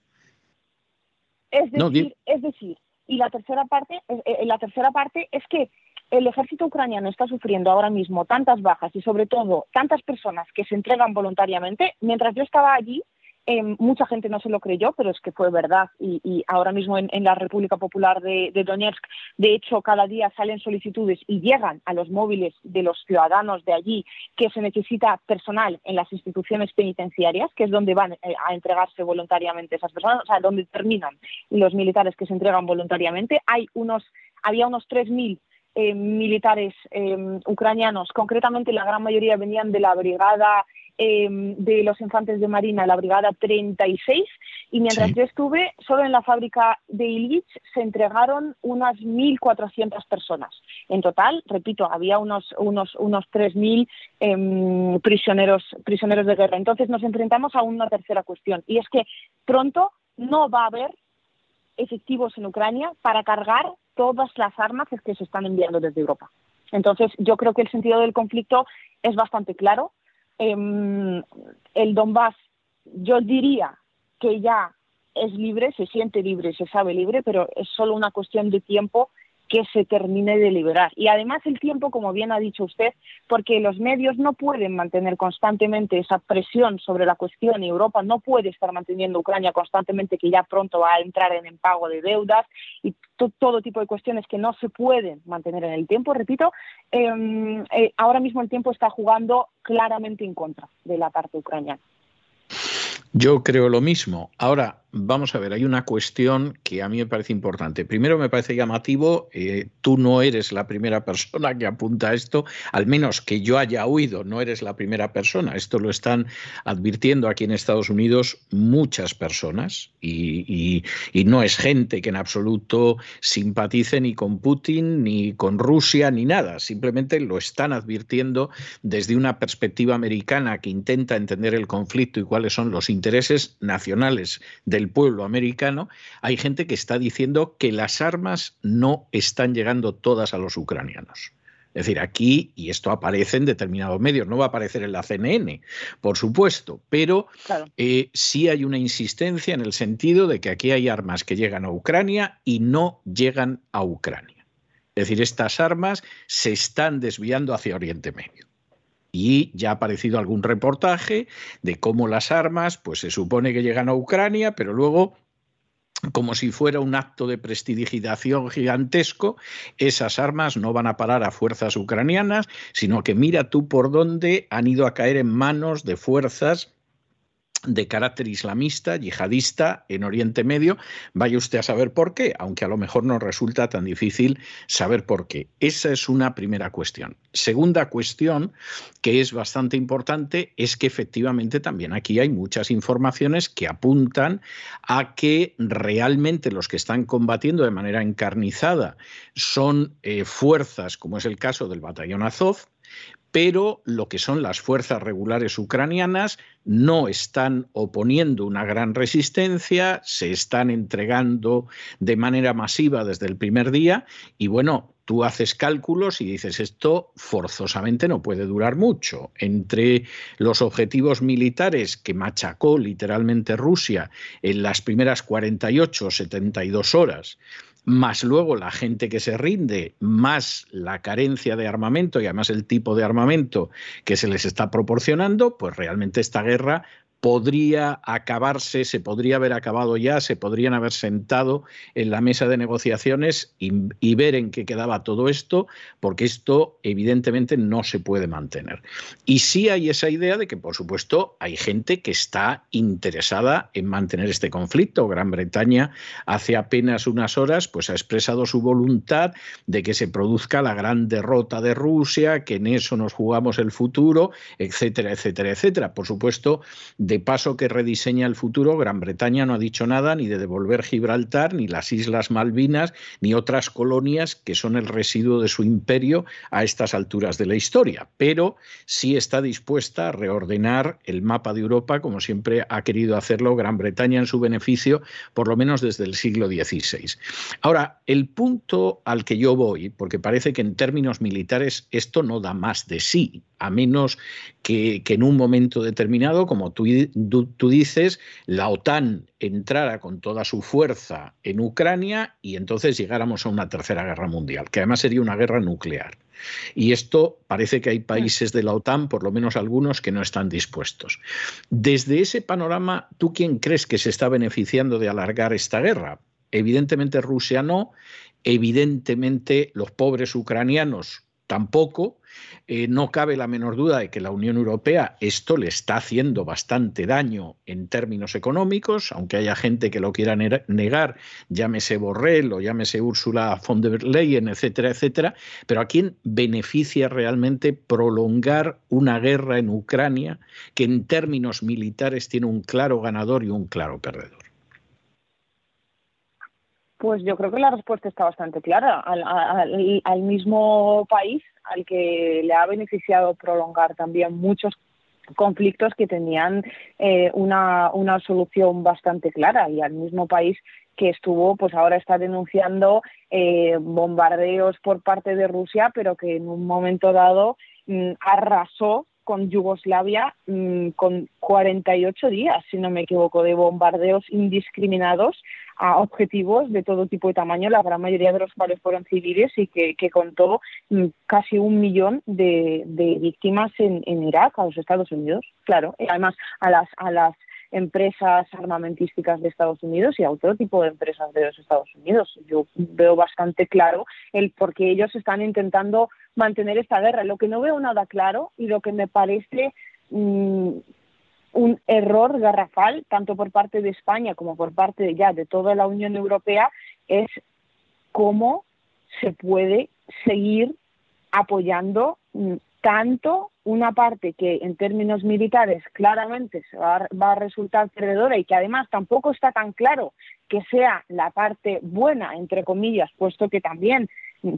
Es, decir, es decir, y la tercera parte, eh, eh, la tercera parte es que el ejército ucraniano está sufriendo ahora mismo tantas bajas y sobre todo tantas personas que se entregan voluntariamente. Mientras yo estaba allí, Em, mucha gente no se lo creyó, pero es que fue verdad. Y, ahora mismo en, la República Popular de, Donetsk, de hecho, cada día salen solicitudes y llegan a los móviles de los ciudadanos de allí que se necesita personal en las instituciones penitenciarias, que es donde van eh, a entregarse voluntariamente esas personas, o sea, donde terminan los militares que se entregan voluntariamente. Hay unos, había unos 3.000 eh, militares em, ucranianos, concretamente la gran mayoría venían de la brigada Em, de los infantes de Marina, la Brigada 36, y mientras yo estuve, solo en la fábrica de Illich se entregaron unas 1.400 personas. En total, repito, había unos, unos, unos 3.000 em, prisioneros, prisioneros de guerra. Entonces nos enfrentamos a una tercera cuestión, y es que pronto no va a haber efectivos en Ucrania para cargar todas las armas que se están enviando desde Europa. Entonces, yo creo que el sentido del conflicto es bastante claro. Em, el Donbass, yo diría que ya es libre, se siente libre, se sabe libre, pero es solo una cuestión de tiempo que se termine de liberar. Y además el tiempo, como bien ha dicho usted, porque los medios no pueden mantener constantemente esa presión sobre la cuestión y Europa no puede estar manteniendo Ucrania constantemente que ya pronto va a entrar en pago de deudas y todo tipo de cuestiones que no se pueden mantener en el tiempo. Repito, em, eh, ahora mismo el tiempo está jugando claramente en contra de la parte ucraniana. Yo creo lo mismo. Ahora, vamos a ver, hay una cuestión que a mí me parece importante. Primero me parece llamativo, eh, tú no eres la primera persona que apunta a esto, al menos que yo haya oído, no eres la primera persona. Esto lo están advirtiendo aquí en Estados Unidos muchas personas y, y no es gente que en absoluto simpatice ni con Putin, ni con Rusia, ni nada. Simplemente lo están advirtiendo desde una perspectiva americana que intenta entender el conflicto y cuáles son los intereses nacionales del pueblo americano, hay gente que está diciendo que las armas no están llegando todas a los ucranianos. Es decir, aquí, y esto aparece en determinados medios, no va a aparecer en la CNN, por supuesto, pero eh, sí hay una insistencia en el sentido de que aquí hay armas que llegan a Ucrania y no llegan a Ucrania. Es decir, estas armas se están desviando hacia Oriente Medio. Y ya ha aparecido algún reportaje de cómo las armas, pues se supone que llegan a Ucrania, pero luego como si fuera un acto de prestidigitación gigantesco, esas armas no van a parar a fuerzas ucranianas, sino que mira tú por dónde han ido a caer en manos de fuerzas de carácter islamista, yihadista en Oriente Medio. Vaya usted a saber por qué, aunque a lo mejor no resulta tan difícil saber por qué. Esa es una primera cuestión. Segunda cuestión, que es bastante importante, es que efectivamente también aquí hay muchas informaciones que apuntan a que realmente los que están combatiendo de manera encarnizada son eh, fuerzas, como es el caso del batallón Azov, pero lo que son las fuerzas regulares ucranianas no están oponiendo una gran resistencia, se están entregando de manera masiva desde el primer día y bueno, tú haces cálculos y dices esto forzosamente no puede durar mucho. Entre los objetivos militares que machacó literalmente Rusia en las primeras 48 o 72 horas, más luego la gente que se rinde, más la carencia de armamento y además el tipo de armamento que se les está proporcionando, pues realmente esta guerra podría acabarse, se podría haber acabado ya, se podrían haber sentado en la mesa de negociaciones y, ver en qué quedaba todo esto, porque esto evidentemente no se puede mantener. Y sí hay esa idea de que, por supuesto, hay gente que está interesada en mantener este conflicto. Gran Bretaña hace apenas unas horas pues, ha expresado su voluntad de que se produzca la gran derrota de Rusia, que en eso nos jugamos el futuro, etcétera, etcétera, etcétera. Por supuesto, paso que rediseña el futuro, Gran Bretaña no ha dicho nada ni de devolver Gibraltar, ni las Islas Malvinas, ni otras colonias que son el residuo de su imperio a estas alturas de la historia, pero sí está dispuesta a reordenar el mapa de Europa como siempre ha querido hacerlo Gran Bretaña en su beneficio, por lo menos desde el siglo XVI. Ahora, el punto al que yo voy, porque parece que en términos militares esto no da más de sí, a menos que, en un momento determinado, como tú, tú, dices, la OTAN entrara con toda su fuerza en Ucrania y entonces llegáramos a una tercera guerra mundial, que además sería una guerra nuclear. Y esto parece que hay países de la OTAN, por lo menos algunos, que no están dispuestos. Desde ese panorama, ¿tú quién crees que se está beneficiando de alargar esta guerra? Evidentemente Rusia no, evidentemente los pobres ucranianos tampoco, eh, no cabe la menor duda de que la Unión Europea esto le está haciendo bastante daño en términos económicos, aunque haya gente que lo quiera negar, llámese Borrell o llámese Ursula von der Leyen, etcétera, etcétera. Pero ¿a quién beneficia realmente prolongar una guerra en Ucrania que en términos militares tiene un claro ganador y un claro perdedor? Pues yo creo que la respuesta está bastante clara. Al, mismo país al que le ha beneficiado prolongar también muchos conflictos que tenían eh, una, una solución bastante clara y al mismo país que estuvo, pues ahora está denunciando eh, bombardeos por parte de Rusia, pero que en un momento dado mm, arrasó con Yugoslavia mm, con 48 días, si no me equivoco, de bombardeos indiscriminados a objetivos de todo tipo y tamaño, la gran mayoría de los cuales fueron civiles y que, contó mm, casi un millón de, víctimas en, en, Irak, a los Estados Unidos, claro, y además a las, a las empresas armamentísticas de Estados Unidos y a otro tipo de empresas de los Estados Unidos. Yo veo bastante claro el por qué ellos están intentando mantener esta guerra. Lo que no veo nada claro y lo que me parece mm, un error garrafal, tanto por parte de España como por parte ya de toda la Unión Europea, es cómo se puede seguir apoyando mm, tanto una parte que en términos militares claramente va, a resultar perdedora y que además tampoco está tan claro que sea la parte buena, entre comillas, puesto que también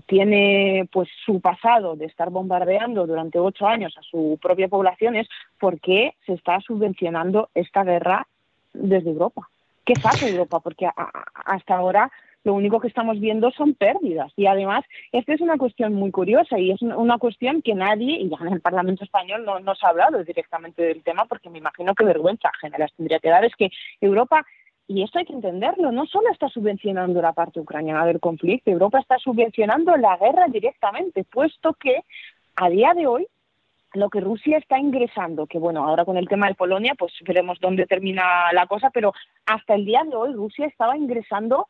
tiene pues su pasado de estar bombardeando durante ocho años a su propia población es por qué se está subvencionando esta guerra desde Europa. ¿Qué pasa Europa? Porque hasta ahora lo único que estamos viendo son pérdidas. Y además, esta es una cuestión muy curiosa y es una cuestión que nadie, y ya en el Parlamento español no, no se ha hablado directamente del tema, porque me imagino que vergüenza les tendría que dar, es que Europa y esto hay que entenderlo, no solo está subvencionando la parte ucraniana del conflicto, Europa está subvencionando la guerra directamente, puesto que a día de hoy lo que Rusia está ingresando, que bueno, ahora con el tema de Polonia, pues veremos dónde termina la cosa, pero hasta el día de hoy Rusia estaba ingresando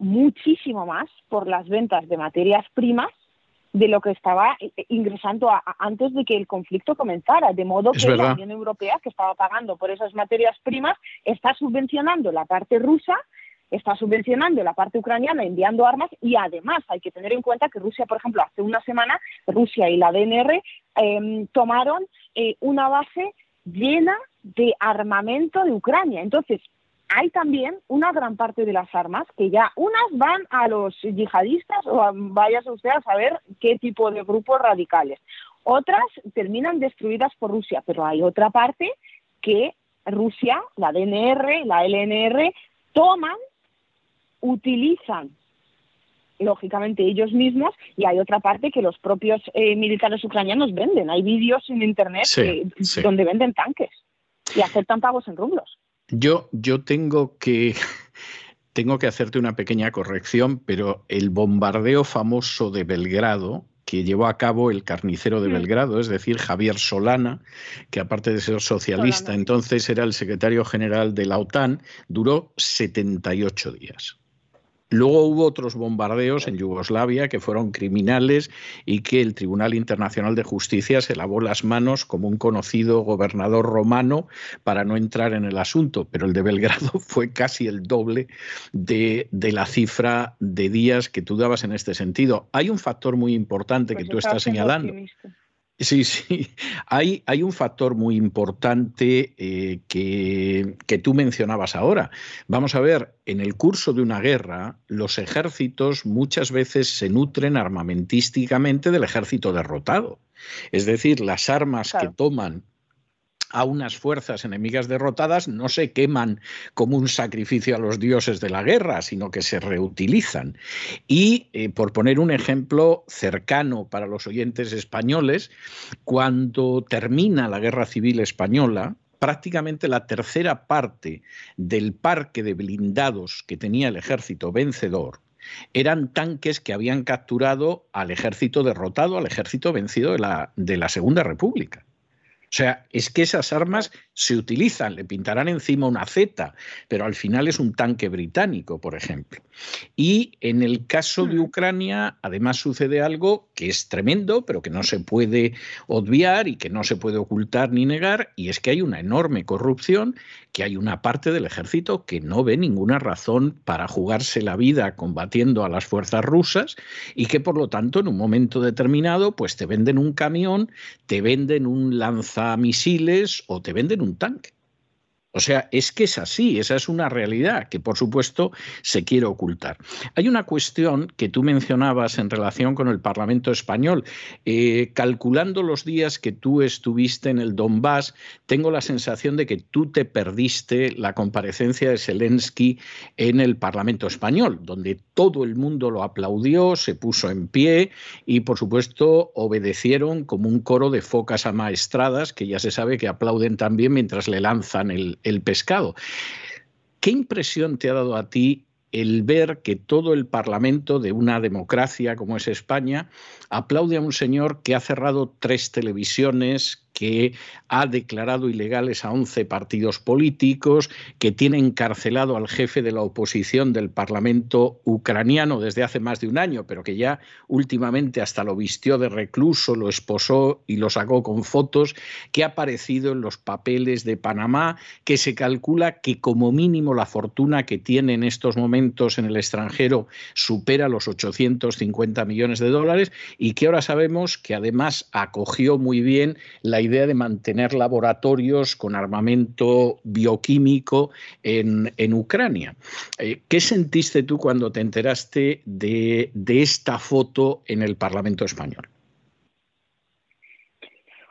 muchísimo más por las ventas de materias primas de lo que estaba eh, eh, ingresando antes de que el conflicto comenzara, de modo que la Unión Europea, que estaba pagando por esas materias primas, está subvencionando la parte rusa, está subvencionando la parte ucraniana enviando armas y además hay que tener en cuenta que Rusia, por ejemplo, hace una semana, Rusia y la DNR em, tomaron eh, una base llena de armamento de Ucrania. Entonces, hay también una gran parte de las armas que ya unas van a los yihadistas o váyase usted a saber qué tipo de grupos radicales. Otras terminan destruidas por Rusia, pero hay otra parte que Rusia, la DNR, la LNR, toman, utilizan lógicamente ellos mismos y hay otra parte que los propios eh, militares ucranianos venden. Hay vídeos en internet donde venden tanques y aceptan pagos en rublos. Yo, yo tengo que tengo que hacerte una pequeña corrección, pero el bombardeo famoso de Belgrado, que llevó a cabo el carnicero de mm. Belgrado, es decir, Javier Solana, que aparte de ser socialista, entonces era el secretario general de la OTAN, duró 78 días. Luego hubo otros bombardeos en Yugoslavia que fueron criminales y que el Tribunal Internacional de Justicia se lavó las manos como un conocido gobernador romano para no entrar en el asunto, pero el de Belgrado fue casi el doble de, la cifra de días que tú dabas en este sentido. Hay un factor muy importante que pues tú estás señalando. Sí, sí. Hay, hay, un factor muy importante eh, que, que, tú mencionabas ahora. Vamos a ver, en el curso de una guerra, los ejércitos muchas veces se nutren armamentísticamente del ejército derrotado. Es decir, las armas que toman a unas fuerzas enemigas derrotadas no se queman como un sacrificio a los dioses de la guerra, sino que se reutilizan. Y, eh, por poner un ejemplo cercano para los oyentes españoles, cuando termina la Guerra Civil Española, prácticamente la tercera parte del parque de blindados que tenía el ejército vencedor eran tanques que habían capturado al ejército derrotado, al ejército vencido de la, de la Segunda República. O sea, es que esas armas se utilizan, le pintarán encima una Z, pero al final es un tanque británico, por ejemplo. Y en el caso de Ucrania, además sucede algo que es tremendo, pero que no se puede obviar y que no se puede ocultar ni negar, y es que hay una enorme corrupción, que hay una parte del ejército que no ve ninguna razón para jugarse la vida combatiendo a las fuerzas rusas y que por lo tanto en un momento determinado pues te venden un camión, te venden un lanzador misiles o te venden un tanque. O sea, es que es así, esa es una realidad que por supuesto se quiere ocultar. Hay una cuestión que tú mencionabas en relación con el Parlamento español. Eh, calculando los días que tú estuviste en el Donbass, tengo la sensación de que tú te perdiste la comparecencia de Zelensky en el Parlamento español, donde todo el mundo lo aplaudió, se puso en pie y por supuesto obedecieron como un coro de focas amaestradas que ya se sabe que aplauden también mientras le lanzan el, el pescado. ¿Qué impresión te ha dado a ti el ver que todo el Parlamento de una democracia como es España aplaude a un señor que ha cerrado tres televisiones, que ha declarado ilegales a 11 partidos políticos, que tiene encarcelado al jefe de la oposición del Parlamento ucraniano desde hace más de un año, pero que ya últimamente hasta lo vistió de recluso, lo esposó y lo sacó con fotos, que ha aparecido en los papeles de Panamá, que se calcula que como mínimo la fortuna que tiene en estos momentos en el extranjero supera los 850 millones de dólares y que ahora sabemos que además acogió muy bien la idea idea de mantener laboratorios con armamento bioquímico en, en Ucrania. Eh, ¿Qué sentiste tú cuando te enteraste de, de esta foto en el Parlamento español?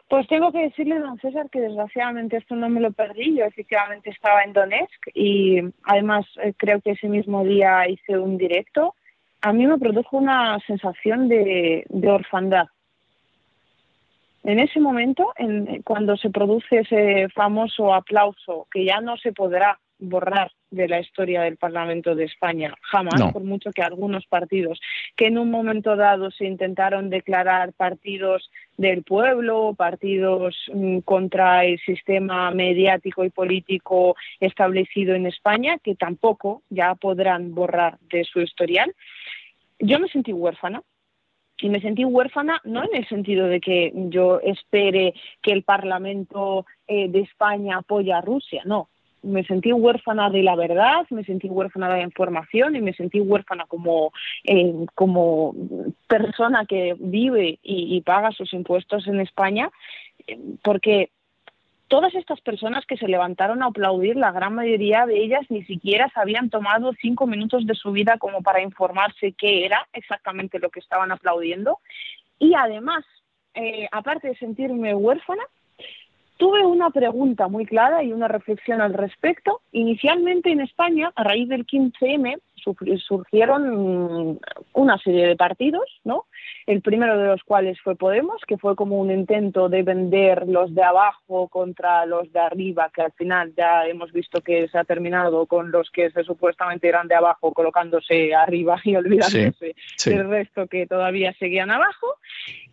Pues tengo que decirle, don César, que desgraciadamente esto no me lo perdí. Yo efectivamente estaba en Donetsk y además eh, creo que ese mismo día hice un directo. A mí me produjo una sensación de, de orfandad en ese momento, en, cuando se produce ese famoso aplauso que ya no se podrá borrar de la historia del Parlamento de España, jamás, por mucho que algunos partidos que en un momento dado se intentaron declarar partidos del pueblo, partidos mm, contra el sistema mediático y político establecido en España, que tampoco ya podrán borrar de su historial, yo me sentí huérfana y me sentí huérfana no en el sentido de que yo espere que el Parlamento eh, de España apoye a Rusia, no. Me sentí huérfana de la verdad, me sentí huérfana de la información y me sentí huérfana como, eh, como persona que vive y, paga sus impuestos en España, eh, porque todas estas personas que se levantaron a aplaudir, la gran mayoría de ellas ni siquiera se habían tomado cinco minutos de su vida como para informarse qué era exactamente lo que estaban aplaudiendo. Y además, eh, aparte de sentirme huérfana, tuve una pregunta muy clara y una reflexión al respecto. Inicialmente en España, a raíz del 15M, surgieron una serie de partidos, ¿no? El primero de los cuales fue Podemos, que fue como un intento de vender los de abajo contra los de arriba, que al final ya hemos visto que se ha terminado con los que se supuestamente eran de abajo colocándose arriba y olvidándose del resto que todavía seguían abajo.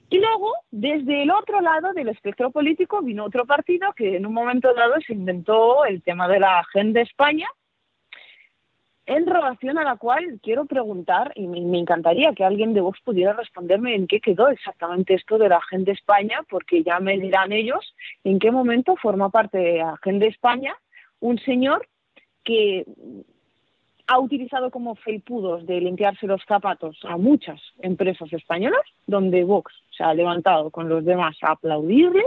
Y luego, desde el otro lado del espectro político, vino otro partido que en un momento dado se inventó el tema de la Agenda España, en relación a la cual quiero preguntar, y me, encantaría que alguien de vos pudiera responderme en qué quedó exactamente esto de la Agenda España, porque ya me dirán ellos en qué momento forma parte de la Agenda España un señor que ha utilizado como felpudos de limpiarse los zapatos a muchas empresas españolas, donde Vox se ha levantado con los demás a aplaudirle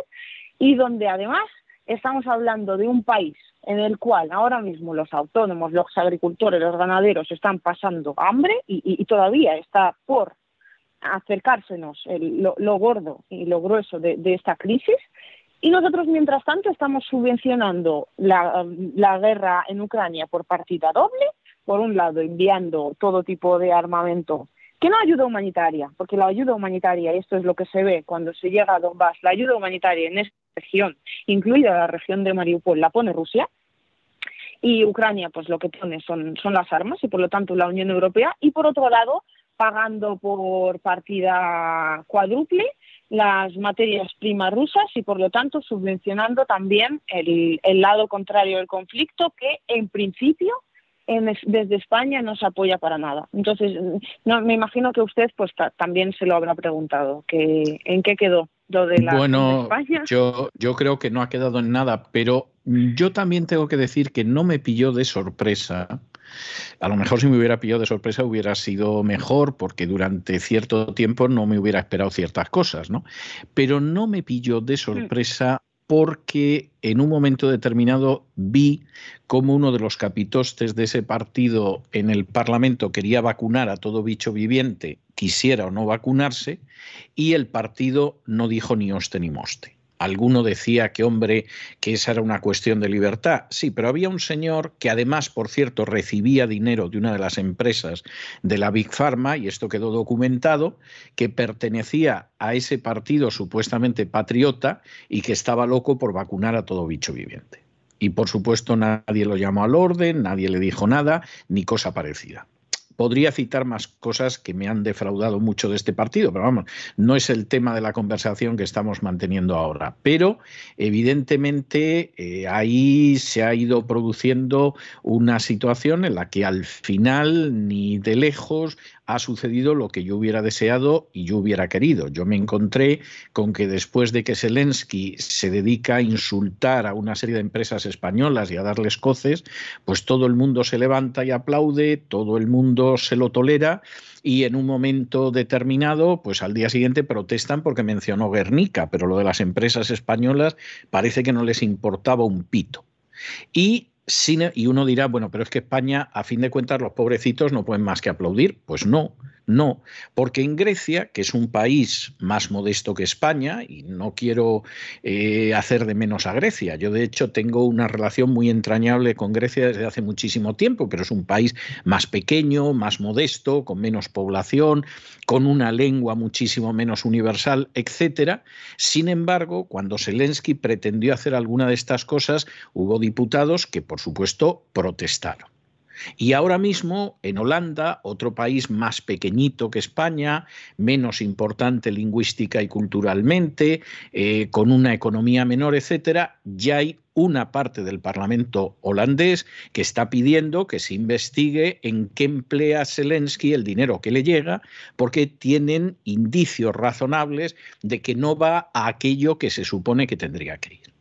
y donde además estamos hablando de un país en el cual ahora mismo los autónomos, los agricultores, los ganaderos están pasando hambre y, todavía está por acercársenos lo, gordo y lo grueso de, esta crisis. Y nosotros, mientras tanto, estamos subvencionando la, la guerra en Ucrania por partida doble, por un lado, enviando todo tipo de armamento que no ayuda humanitaria, porque la ayuda humanitaria, esto es lo que se ve cuando se llega a Donbass, la ayuda humanitaria en esta región, incluida la región de Mariupol, la pone Rusia, y Ucrania pues lo que pone son, son las armas y por lo tanto la Unión Europea y por otro lado pagando por partida cuádruple las materias primas rusas y por lo tanto subvencionando también el, el lado contrario del conflicto que en principio desde España no se apoya para nada. Entonces, no, me imagino que usted pues también se lo habrá preguntado, que en qué quedó lo de la bueno, Yo, yo creo que no ha quedado en nada, pero yo también tengo que decir que no me pilló de sorpresa. A lo mejor si me hubiera pillado de sorpresa hubiera sido mejor porque durante cierto tiempo no me hubiera esperado ciertas cosas, ¿no? Pero no me pilló de mm. sorpresa porque en un momento determinado vi cómo uno de los capitostes de ese partido en el Parlamento quería vacunar a todo bicho viviente, quisiera o no vacunarse, y el partido no dijo ni hoste ni moste. Alguno decía que, hombre, que esa era una cuestión de libertad. Sí, pero había un señor que además, por cierto, recibía dinero de una de las empresas de la Big Pharma, y esto quedó documentado, que pertenecía a ese partido supuestamente patriota y que estaba loco por vacunar a todo bicho viviente. Y por supuesto nadie lo llamó al orden, nadie le dijo nada, ni cosa parecida. Podría citar más cosas que me han defraudado mucho de este partido, pero vamos, no es el tema de la conversación que estamos manteniendo ahora. Pero evidentemente eh, ahí se ha ido produciendo una situación en la que al final ni de lejos ha sucedido lo que yo hubiera deseado y yo hubiera querido. Yo me encontré con que después de que Zelensky se dedica a insultar a una serie de empresas españolas y a darles coces, pues todo el mundo se levanta y aplaude, todo el mundo se lo tolera y en un momento determinado, pues al día siguiente protestan porque mencionó Guernica, pero lo de las empresas españolas parece que no les importaba un pito. Y y uno dirá, bueno, pero es que España, a fin de cuentas, los pobrecitos no pueden más que aplaudir. Pues no, no, porque en Grecia, que es un país más modesto que España, y no quiero eh, hacer de menos a Grecia, yo de hecho tengo una relación muy entrañable con Grecia desde hace muchísimo tiempo, pero es un país más pequeño, más modesto, con menos población, con una lengua muchísimo menos universal, etcétera. Sin embargo, cuando Zelensky pretendió hacer alguna de estas cosas, hubo diputados que, por supuesto, protestaron. Y ahora mismo en Holanda, otro país más pequeñito que España, menos importante lingüística y culturalmente, eh, con una economía menor, etcétera, ya hay una parte del Parlamento holandés que está pidiendo que se investigue en qué emplea Zelensky el dinero que le llega, porque tienen indicios razonables de que no va a aquello que se supone que tendría que ir.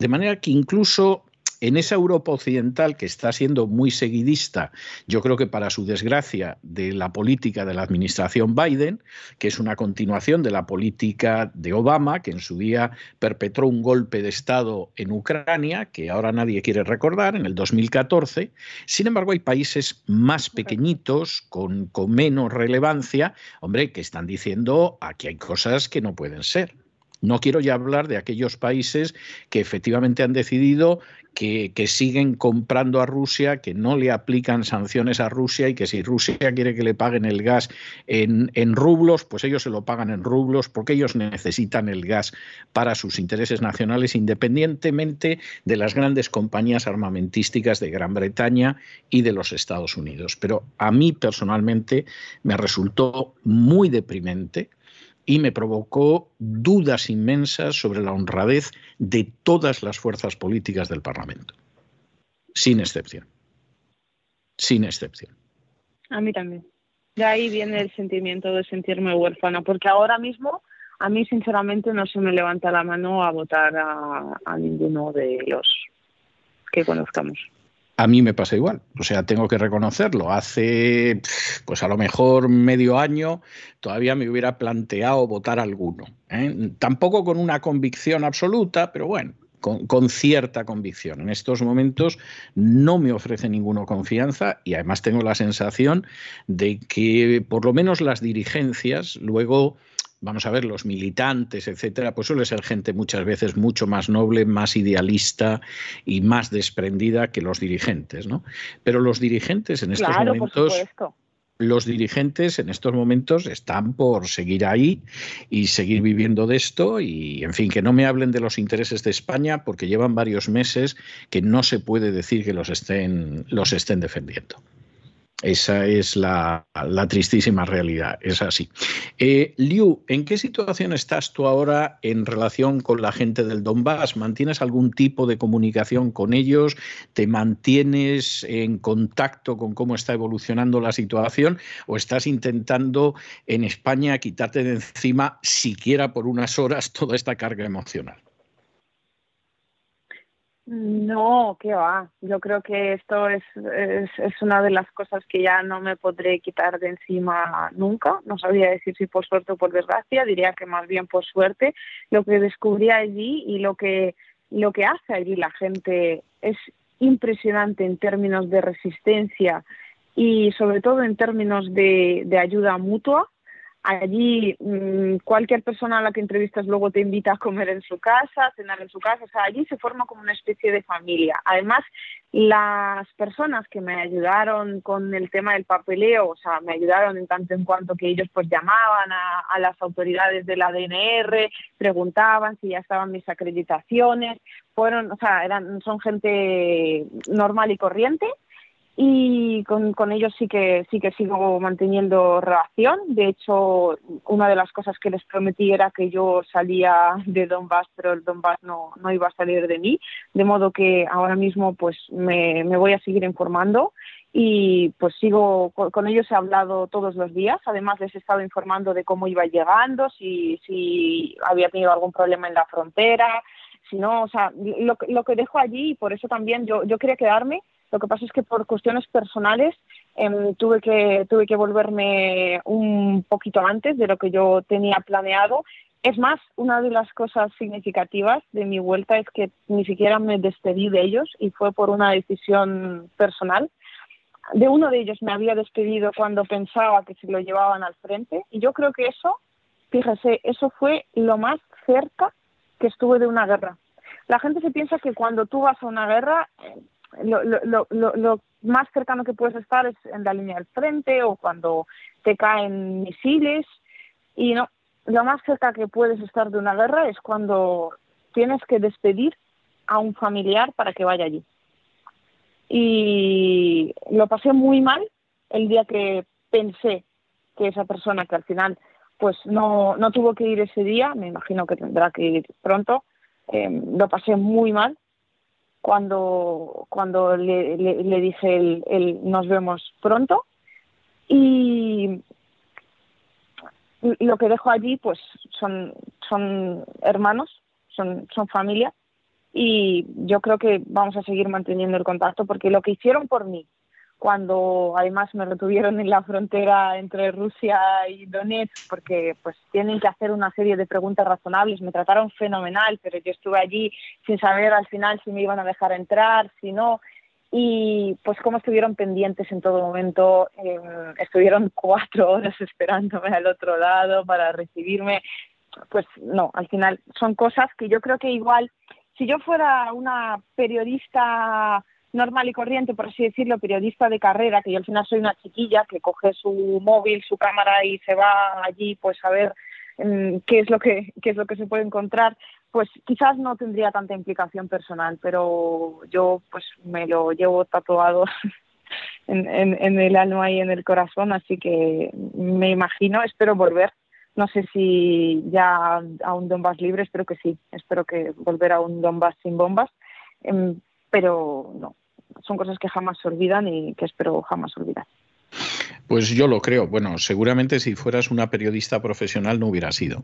De manera que incluso en esa Europa occidental que está siendo muy seguidista, yo creo que para su desgracia, de la política de la administración Biden, que es una continuación de la política de Obama, que en su día perpetró un golpe de Estado en Ucrania, que ahora nadie quiere recordar, en el 2014. Sin embargo, hay países más pequeñitos, con, con menos relevancia, hombre, que están diciendo aquí hay cosas que no pueden ser. No quiero ya hablar de aquellos países que efectivamente han decidido que, siguen comprando a Rusia, que no le aplican sanciones a Rusia y que si Rusia quiere que le paguen el gas en, rublos, pues ellos se lo pagan en rublos porque ellos necesitan el gas para sus intereses nacionales independientemente de las grandes compañías armamentísticas de Gran Bretaña y de los Estados Unidos. Pero a mí personalmente me resultó muy deprimente y me provocó dudas inmensas sobre la honradez de todas las fuerzas políticas del Parlamento, sin excepción, sin excepción. A mí también. De ahí viene el sentimiento de sentirme huérfana, porque ahora mismo a mí sinceramente no se me levanta la mano a votar a, a ninguno de los que conozcamos a mí me pasa igual. O sea, tengo que reconocerlo. Hace, pues a lo mejor medio año, todavía me hubiera planteado votar alguno. ¿eh? Tampoco con una convicción absoluta, pero bueno, con, cierta convicción. En estos momentos no me ofrece ninguna confianza y además tengo la sensación de que por lo menos las dirigencias luego vamos a ver, los militantes, etcétera, pues suele ser gente muchas veces mucho más noble, más idealista y más desprendida que los dirigentes, ¿no? Pero los dirigentes en estos momentos los dirigentes en estos momentos están por seguir ahí y seguir viviendo de esto y, en fin, que no me hablen de los intereses de España porque llevan varios meses que no se puede decir que los estén, los estén defendiendo. Esa es la, tristísima realidad, es así. Eh, Liu, ¿en qué situación estás tú ahora en relación con la gente del Donbass? ¿Mantienes algún tipo de comunicación con ellos? ¿Te mantienes en contacto con cómo está evolucionando la situación? ¿O estás intentando en España quitarte de encima, siquiera por unas horas, toda esta carga emocional? No, qué va. Yo creo que esto es, es, una de las cosas que ya no me podré quitar de encima nunca. No sabría decir si por suerte o por desgracia, diría que más bien por suerte. Lo que descubrí allí y lo que, lo que hace allí la gente es impresionante en términos de resistencia y sobre todo en términos de, de ayuda mutua. Allí mm, cualquier persona a la que entrevistas luego te invita a comer en su casa, a cenar en su casa, o sea, allí se forma como una especie de familia. Además, las personas que me ayudaron con el tema del papeleo, o sea, me ayudaron en tanto en cuanto que ellos pues llamaban a, a las autoridades de la DNR, preguntaban si ya estaban mis acreditaciones, fueron, o sea, eran, son gente normal y corriente y con, con, ellos sí que sí que sigo manteniendo relación. De hecho, una de las cosas que les prometí era que yo salía de Donbass, pero el Donbass no, no iba a salir de mí, de modo que ahora mismo pues me, me voy a seguir informando y pues sigo con, ellos he hablado todos los días. Además les he estado informando de cómo iba llegando, si si había tenido algún problema en la frontera, si no, o sea, lo, lo que dejo allí por eso también yo yo quería quedarme lo que pasa es que por cuestiones personales em, tuve, que, tuve que volverme un poquito antes de lo que yo tenía planeado. Es más, una de las cosas significativas de mi vuelta es que ni siquiera me despedí de ellos y fue por una decisión personal. De uno de ellos me había despedido cuando pensaba que se lo llevaban al frente y yo creo que eso, fíjese, eso fue lo más cerca que estuve de una guerra. La gente se piensa que cuando tú vas a una guerra lo, lo, lo, lo, más cercano que puedes estar es en la línea del frente o cuando te caen misiles y no, lo más cerca que puedes estar de una guerra es cuando tienes que despedir a un familiar para que vaya allí. Y lo pasé muy mal el día que pensé que esa persona que al final pues no, no tuvo que ir ese día, me imagino que tendrá que ir pronto, eh, lo pasé muy mal cuando, cuando le, le, dije el, nos vemos pronto. Y lo que dejo allí pues son, son hermanos, son, son familia y yo creo que vamos a seguir manteniendo el contacto porque lo que hicieron por mí cuando además me retuvieron en la frontera entre Rusia y Donetsk porque pues tienen que hacer una serie de preguntas razonables. Me trataron fenomenal, pero yo estuve allí sin saber al final si me iban a dejar entrar, si no. Y pues como estuvieron pendientes en todo momento, eh, estuvieron cuatro horas esperándome al otro lado para recibirme. pues no, al final son cosas que yo creo que igual, si yo fuera una periodista normal y corriente, por así decirlo, periodista de carrera, que yo al final soy una chiquilla que coge su móvil, su cámara y se va allí pues a ver mm, qué es lo que qué es lo que se puede encontrar, pues quizás no tendría tanta implicación personal, pero yo pues me lo llevo tatuado en, en el alma y en el corazón, así que me imagino, espero volver. No sé si ya a un Donbass libre, espero que sí, espero que volver a un Donbass sin bombas, em, pero no, son cosas que jamás se olvidan y que espero jamás olvidar. Pues yo lo creo. Bueno, seguramente si fueras una periodista profesional no hubiera sido.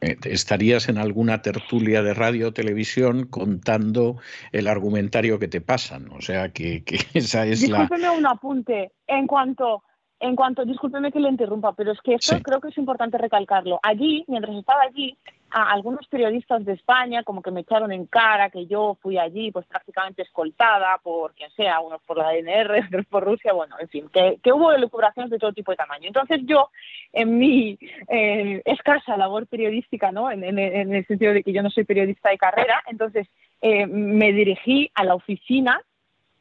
Eh, estarías en alguna tertulia de radio o televisión contando el argumentario que te pasan. O sea que, esa es la. Discúlpeme un apunte. En cuanto en cuanto, discúlpeme que le interrumpa, pero es que esto creo que es importante recalcarlo. Allí, mientras estaba allí, a algunos periodistas de España como que me echaron en cara que yo fui allí pues prácticamente escoltada por quien sea, unos por la DNR, otros por Rusia, bueno, en fin, que, que hubo elucubraciones de todo tipo de tamaño. Entonces yo, en mi eh, escasa labor periodística, ¿no? En, en, en, el sentido de que yo no soy periodista de carrera, entonces eh, me dirigí a la oficina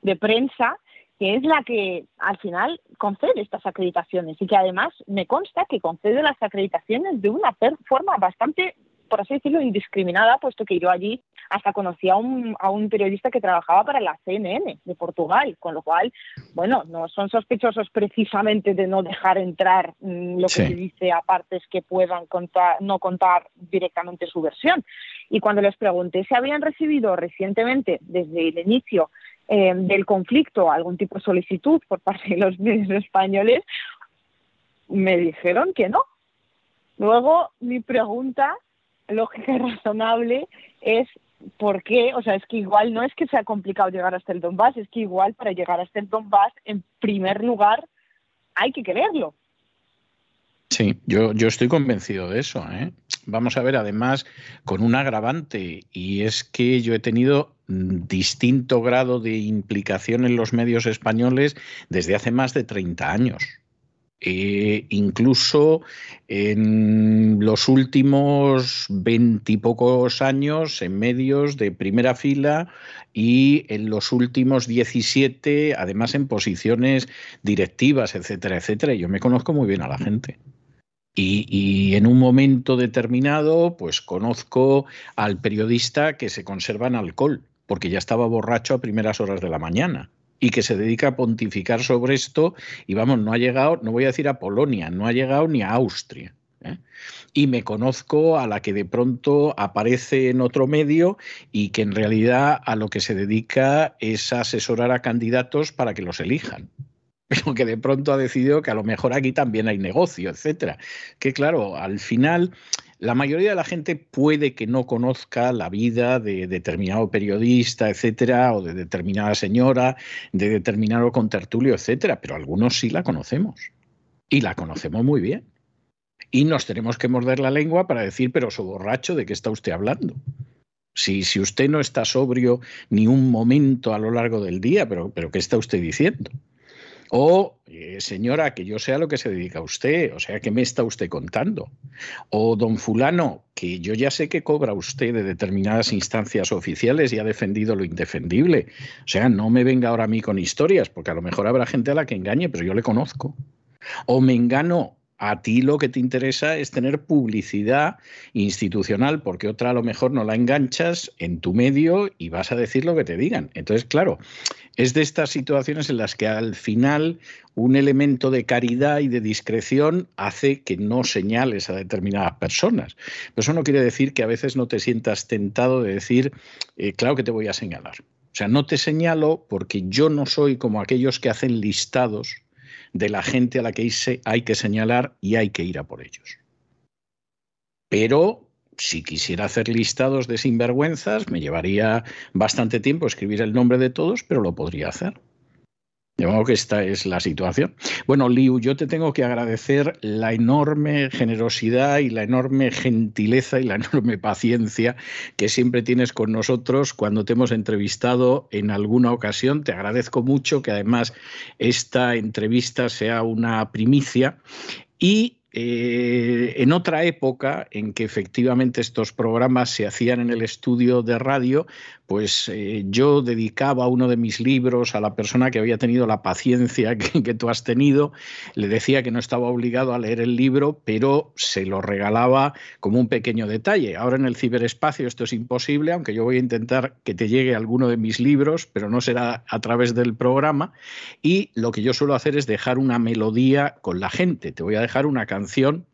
de prensa que es la que al final concede estas acreditaciones y que además me consta que concede las acreditaciones de una forma bastante, por así decirlo, indiscriminada, puesto que yo allí hasta conocí a un, a un periodista que trabajaba para la CNN de Portugal, con lo cual, bueno, no son sospechosos precisamente de no dejar entrar mm, lo que se dice a partes que puedan contar, no contar directamente su versión. Y cuando les pregunté si habían recibido recientemente, desde el inicio, eh, del conflicto algún tipo de solicitud por parte de los medios españoles, me dijeron que no. Luego, mi pregunta lógica y razonable es ¿por qué? O sea, es que igual no es que sea complicado llegar hasta el Donbass, es que igual para llegar hasta el Donbass, en primer lugar, hay que quererlo. Sí, yo, yo estoy convencido de eso. ¿eh? Vamos a ver, además, con un agravante, y es que yo he tenido distinto grado de implicación en los medios españoles desde hace más de 30 años. Eh, incluso en los últimos veintipocos años en medios de primera fila y en los últimos 17, además en posiciones directivas, etcétera, etcétera. Yo me conozco muy bien a la gente. Y, en un momento determinado, pues conozco al periodista que se conserva en alcohol porque ya estaba borracho a primeras horas de la mañana y que se dedica a pontificar sobre esto y vamos, no ha llegado, no voy a decir a Polonia, no ha llegado ni a Austria. ¿eh? Y me conozco a la que de pronto aparece en otro medio y que en realidad a lo que se dedica es asesorar a candidatos para que los elijan pero que de pronto ha decidido que a lo mejor aquí también hay negocio, etcétera. Que claro, al final la mayoría de la gente puede que no conozca la vida de determinado periodista, etcétera, o de determinada señora, de determinado contertulio, etcétera, pero algunos sí la conocemos. Y la conocemos muy bien. Y nos tenemos que morder la lengua para decir, pero su borracho, ¿de qué está usted hablando? Si, si usted no está sobrio ni un momento a lo largo del día, pero, pero ¿qué está usted diciendo? O, eh, señora, que yo sea lo que se dedica a usted, o sea, ¿qué me está usted contando? O, don fulano, que yo ya sé que cobra usted de determinadas instancias oficiales y ha defendido lo indefendible. O sea, no me venga ahora a mí con historias, porque a lo mejor habrá gente a la que engañe, pero yo le conozco. O me engano a ti lo que te interesa es tener publicidad institucional, porque otra a lo mejor no la enganchas en tu medio y vas a decir lo que te digan. Entonces, claro, es de estas situaciones en las que al final un elemento de caridad y de discreción hace que no señales a determinadas personas. Pero eso no quiere decir que a veces no te sientas tentado de decir, eh, claro que te voy a señalar. O sea, no te señalo porque yo no soy como aquellos que hacen listados de la gente a la que hay que señalar y hay que ir a por ellos. Pero si quisiera hacer listados de sinvergüenzas, me llevaría bastante tiempo escribir el nombre de todos, pero lo podría hacer. Modo que esta es la situación. Bueno, Liu, yo te tengo que agradecer la enorme generosidad y la enorme gentileza y la enorme paciencia que siempre tienes con nosotros cuando te hemos entrevistado en alguna ocasión. Te agradezco mucho que además esta entrevista sea una primicia. Y eh, en otra época en que efectivamente estos programas se hacían en el estudio de radio, pues eh, yo dedicaba uno de mis libros a la persona que había tenido la paciencia que, tú has tenido, le decía que no estaba obligado a leer el libro, pero se lo regalaba como un pequeño detalle. Ahora en el ciberespacio esto es imposible, aunque yo voy a intentar que te llegue alguno de mis libros, pero no será a través del programa. Y lo que yo suelo hacer es dejar una melodía con la gente. Te voy a dejar una canción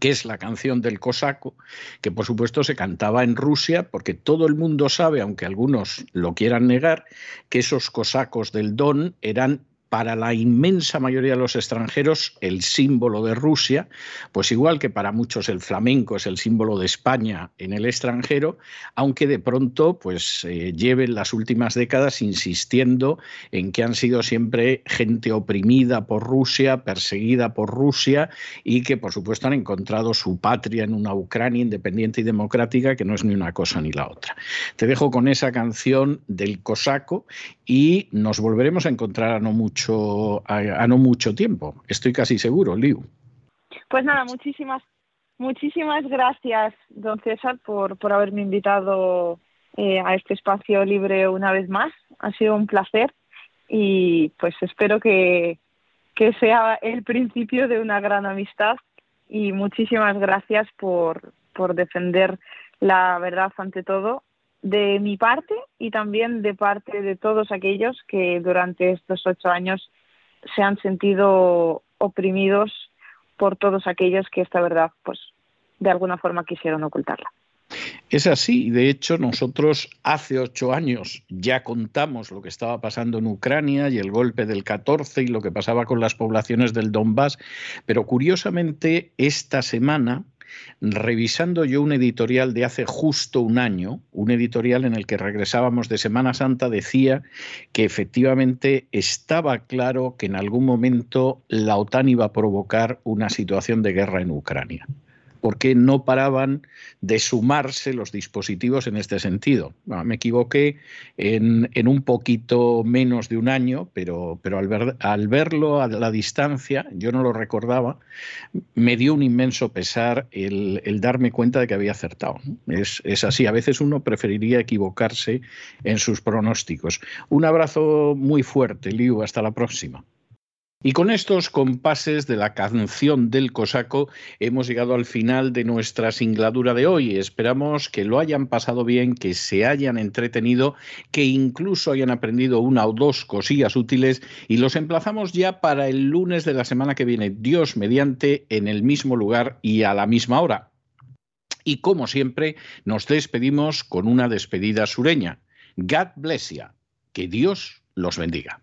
que es la canción del cosaco, que por supuesto se cantaba en Rusia, porque todo el mundo sabe, aunque algunos lo quieran negar, que esos cosacos del Don eran para la inmensa mayoría de los extranjeros el símbolo de Rusia, pues igual que para muchos el flamenco es el símbolo de España en el extranjero, aunque de pronto pues eh, lleven las últimas décadas insistiendo en que han sido siempre gente oprimida por Rusia, perseguida por Rusia y que por supuesto han encontrado su patria en una Ucrania independiente y democrática que no es ni una cosa ni la otra. Te dejo con esa canción del cosaco y nos volveremos a encontrar a no mucho a, no mucho tiempo. Estoy casi seguro, Liu. Pues nada, muchísimas, muchísimas gracias, don César, por, por haberme invitado eh, a este espacio libre una vez más. Ha sido un placer y pues espero que, que sea el principio de una gran amistad y muchísimas gracias por, por defender la verdad ante todo de mi parte y también de parte de todos aquellos que durante estos ocho años se han sentido oprimidos por todos aquellos que esta verdad, pues, de alguna forma quisieron ocultarla. Es así, de hecho nosotros hace ocho años ya contamos lo que estaba pasando en Ucrania y el golpe del 14 y lo que pasaba con las poblaciones del Donbass, pero curiosamente esta semana revisando yo un editorial de hace justo un año, un editorial en el que regresábamos de Semana Santa, decía que efectivamente estaba claro que en algún momento la OTAN iba a provocar una situación de guerra en Ucrania porque no paraban de sumarse los dispositivos en este sentido. me equivoqué en, un poquito menos de un año, pero, al, verlo a la distancia, yo no lo recordaba, me dio un inmenso pesar el, darme cuenta de que había acertado. Es, es así, a veces uno preferiría equivocarse en sus pronósticos. Un abrazo muy fuerte, Liu, hasta la próxima. Y con estos compases de la canción del cosaco hemos llegado al final de nuestra singladura de hoy. Esperamos que lo hayan pasado bien, que se hayan entretenido, que incluso hayan aprendido una o dos cosillas útiles y los emplazamos ya para el lunes de la semana que viene, Dios mediante, en el mismo lugar y a la misma hora. Y como siempre, nos despedimos con una despedida sureña. God bless you. Que Dios los bendiga.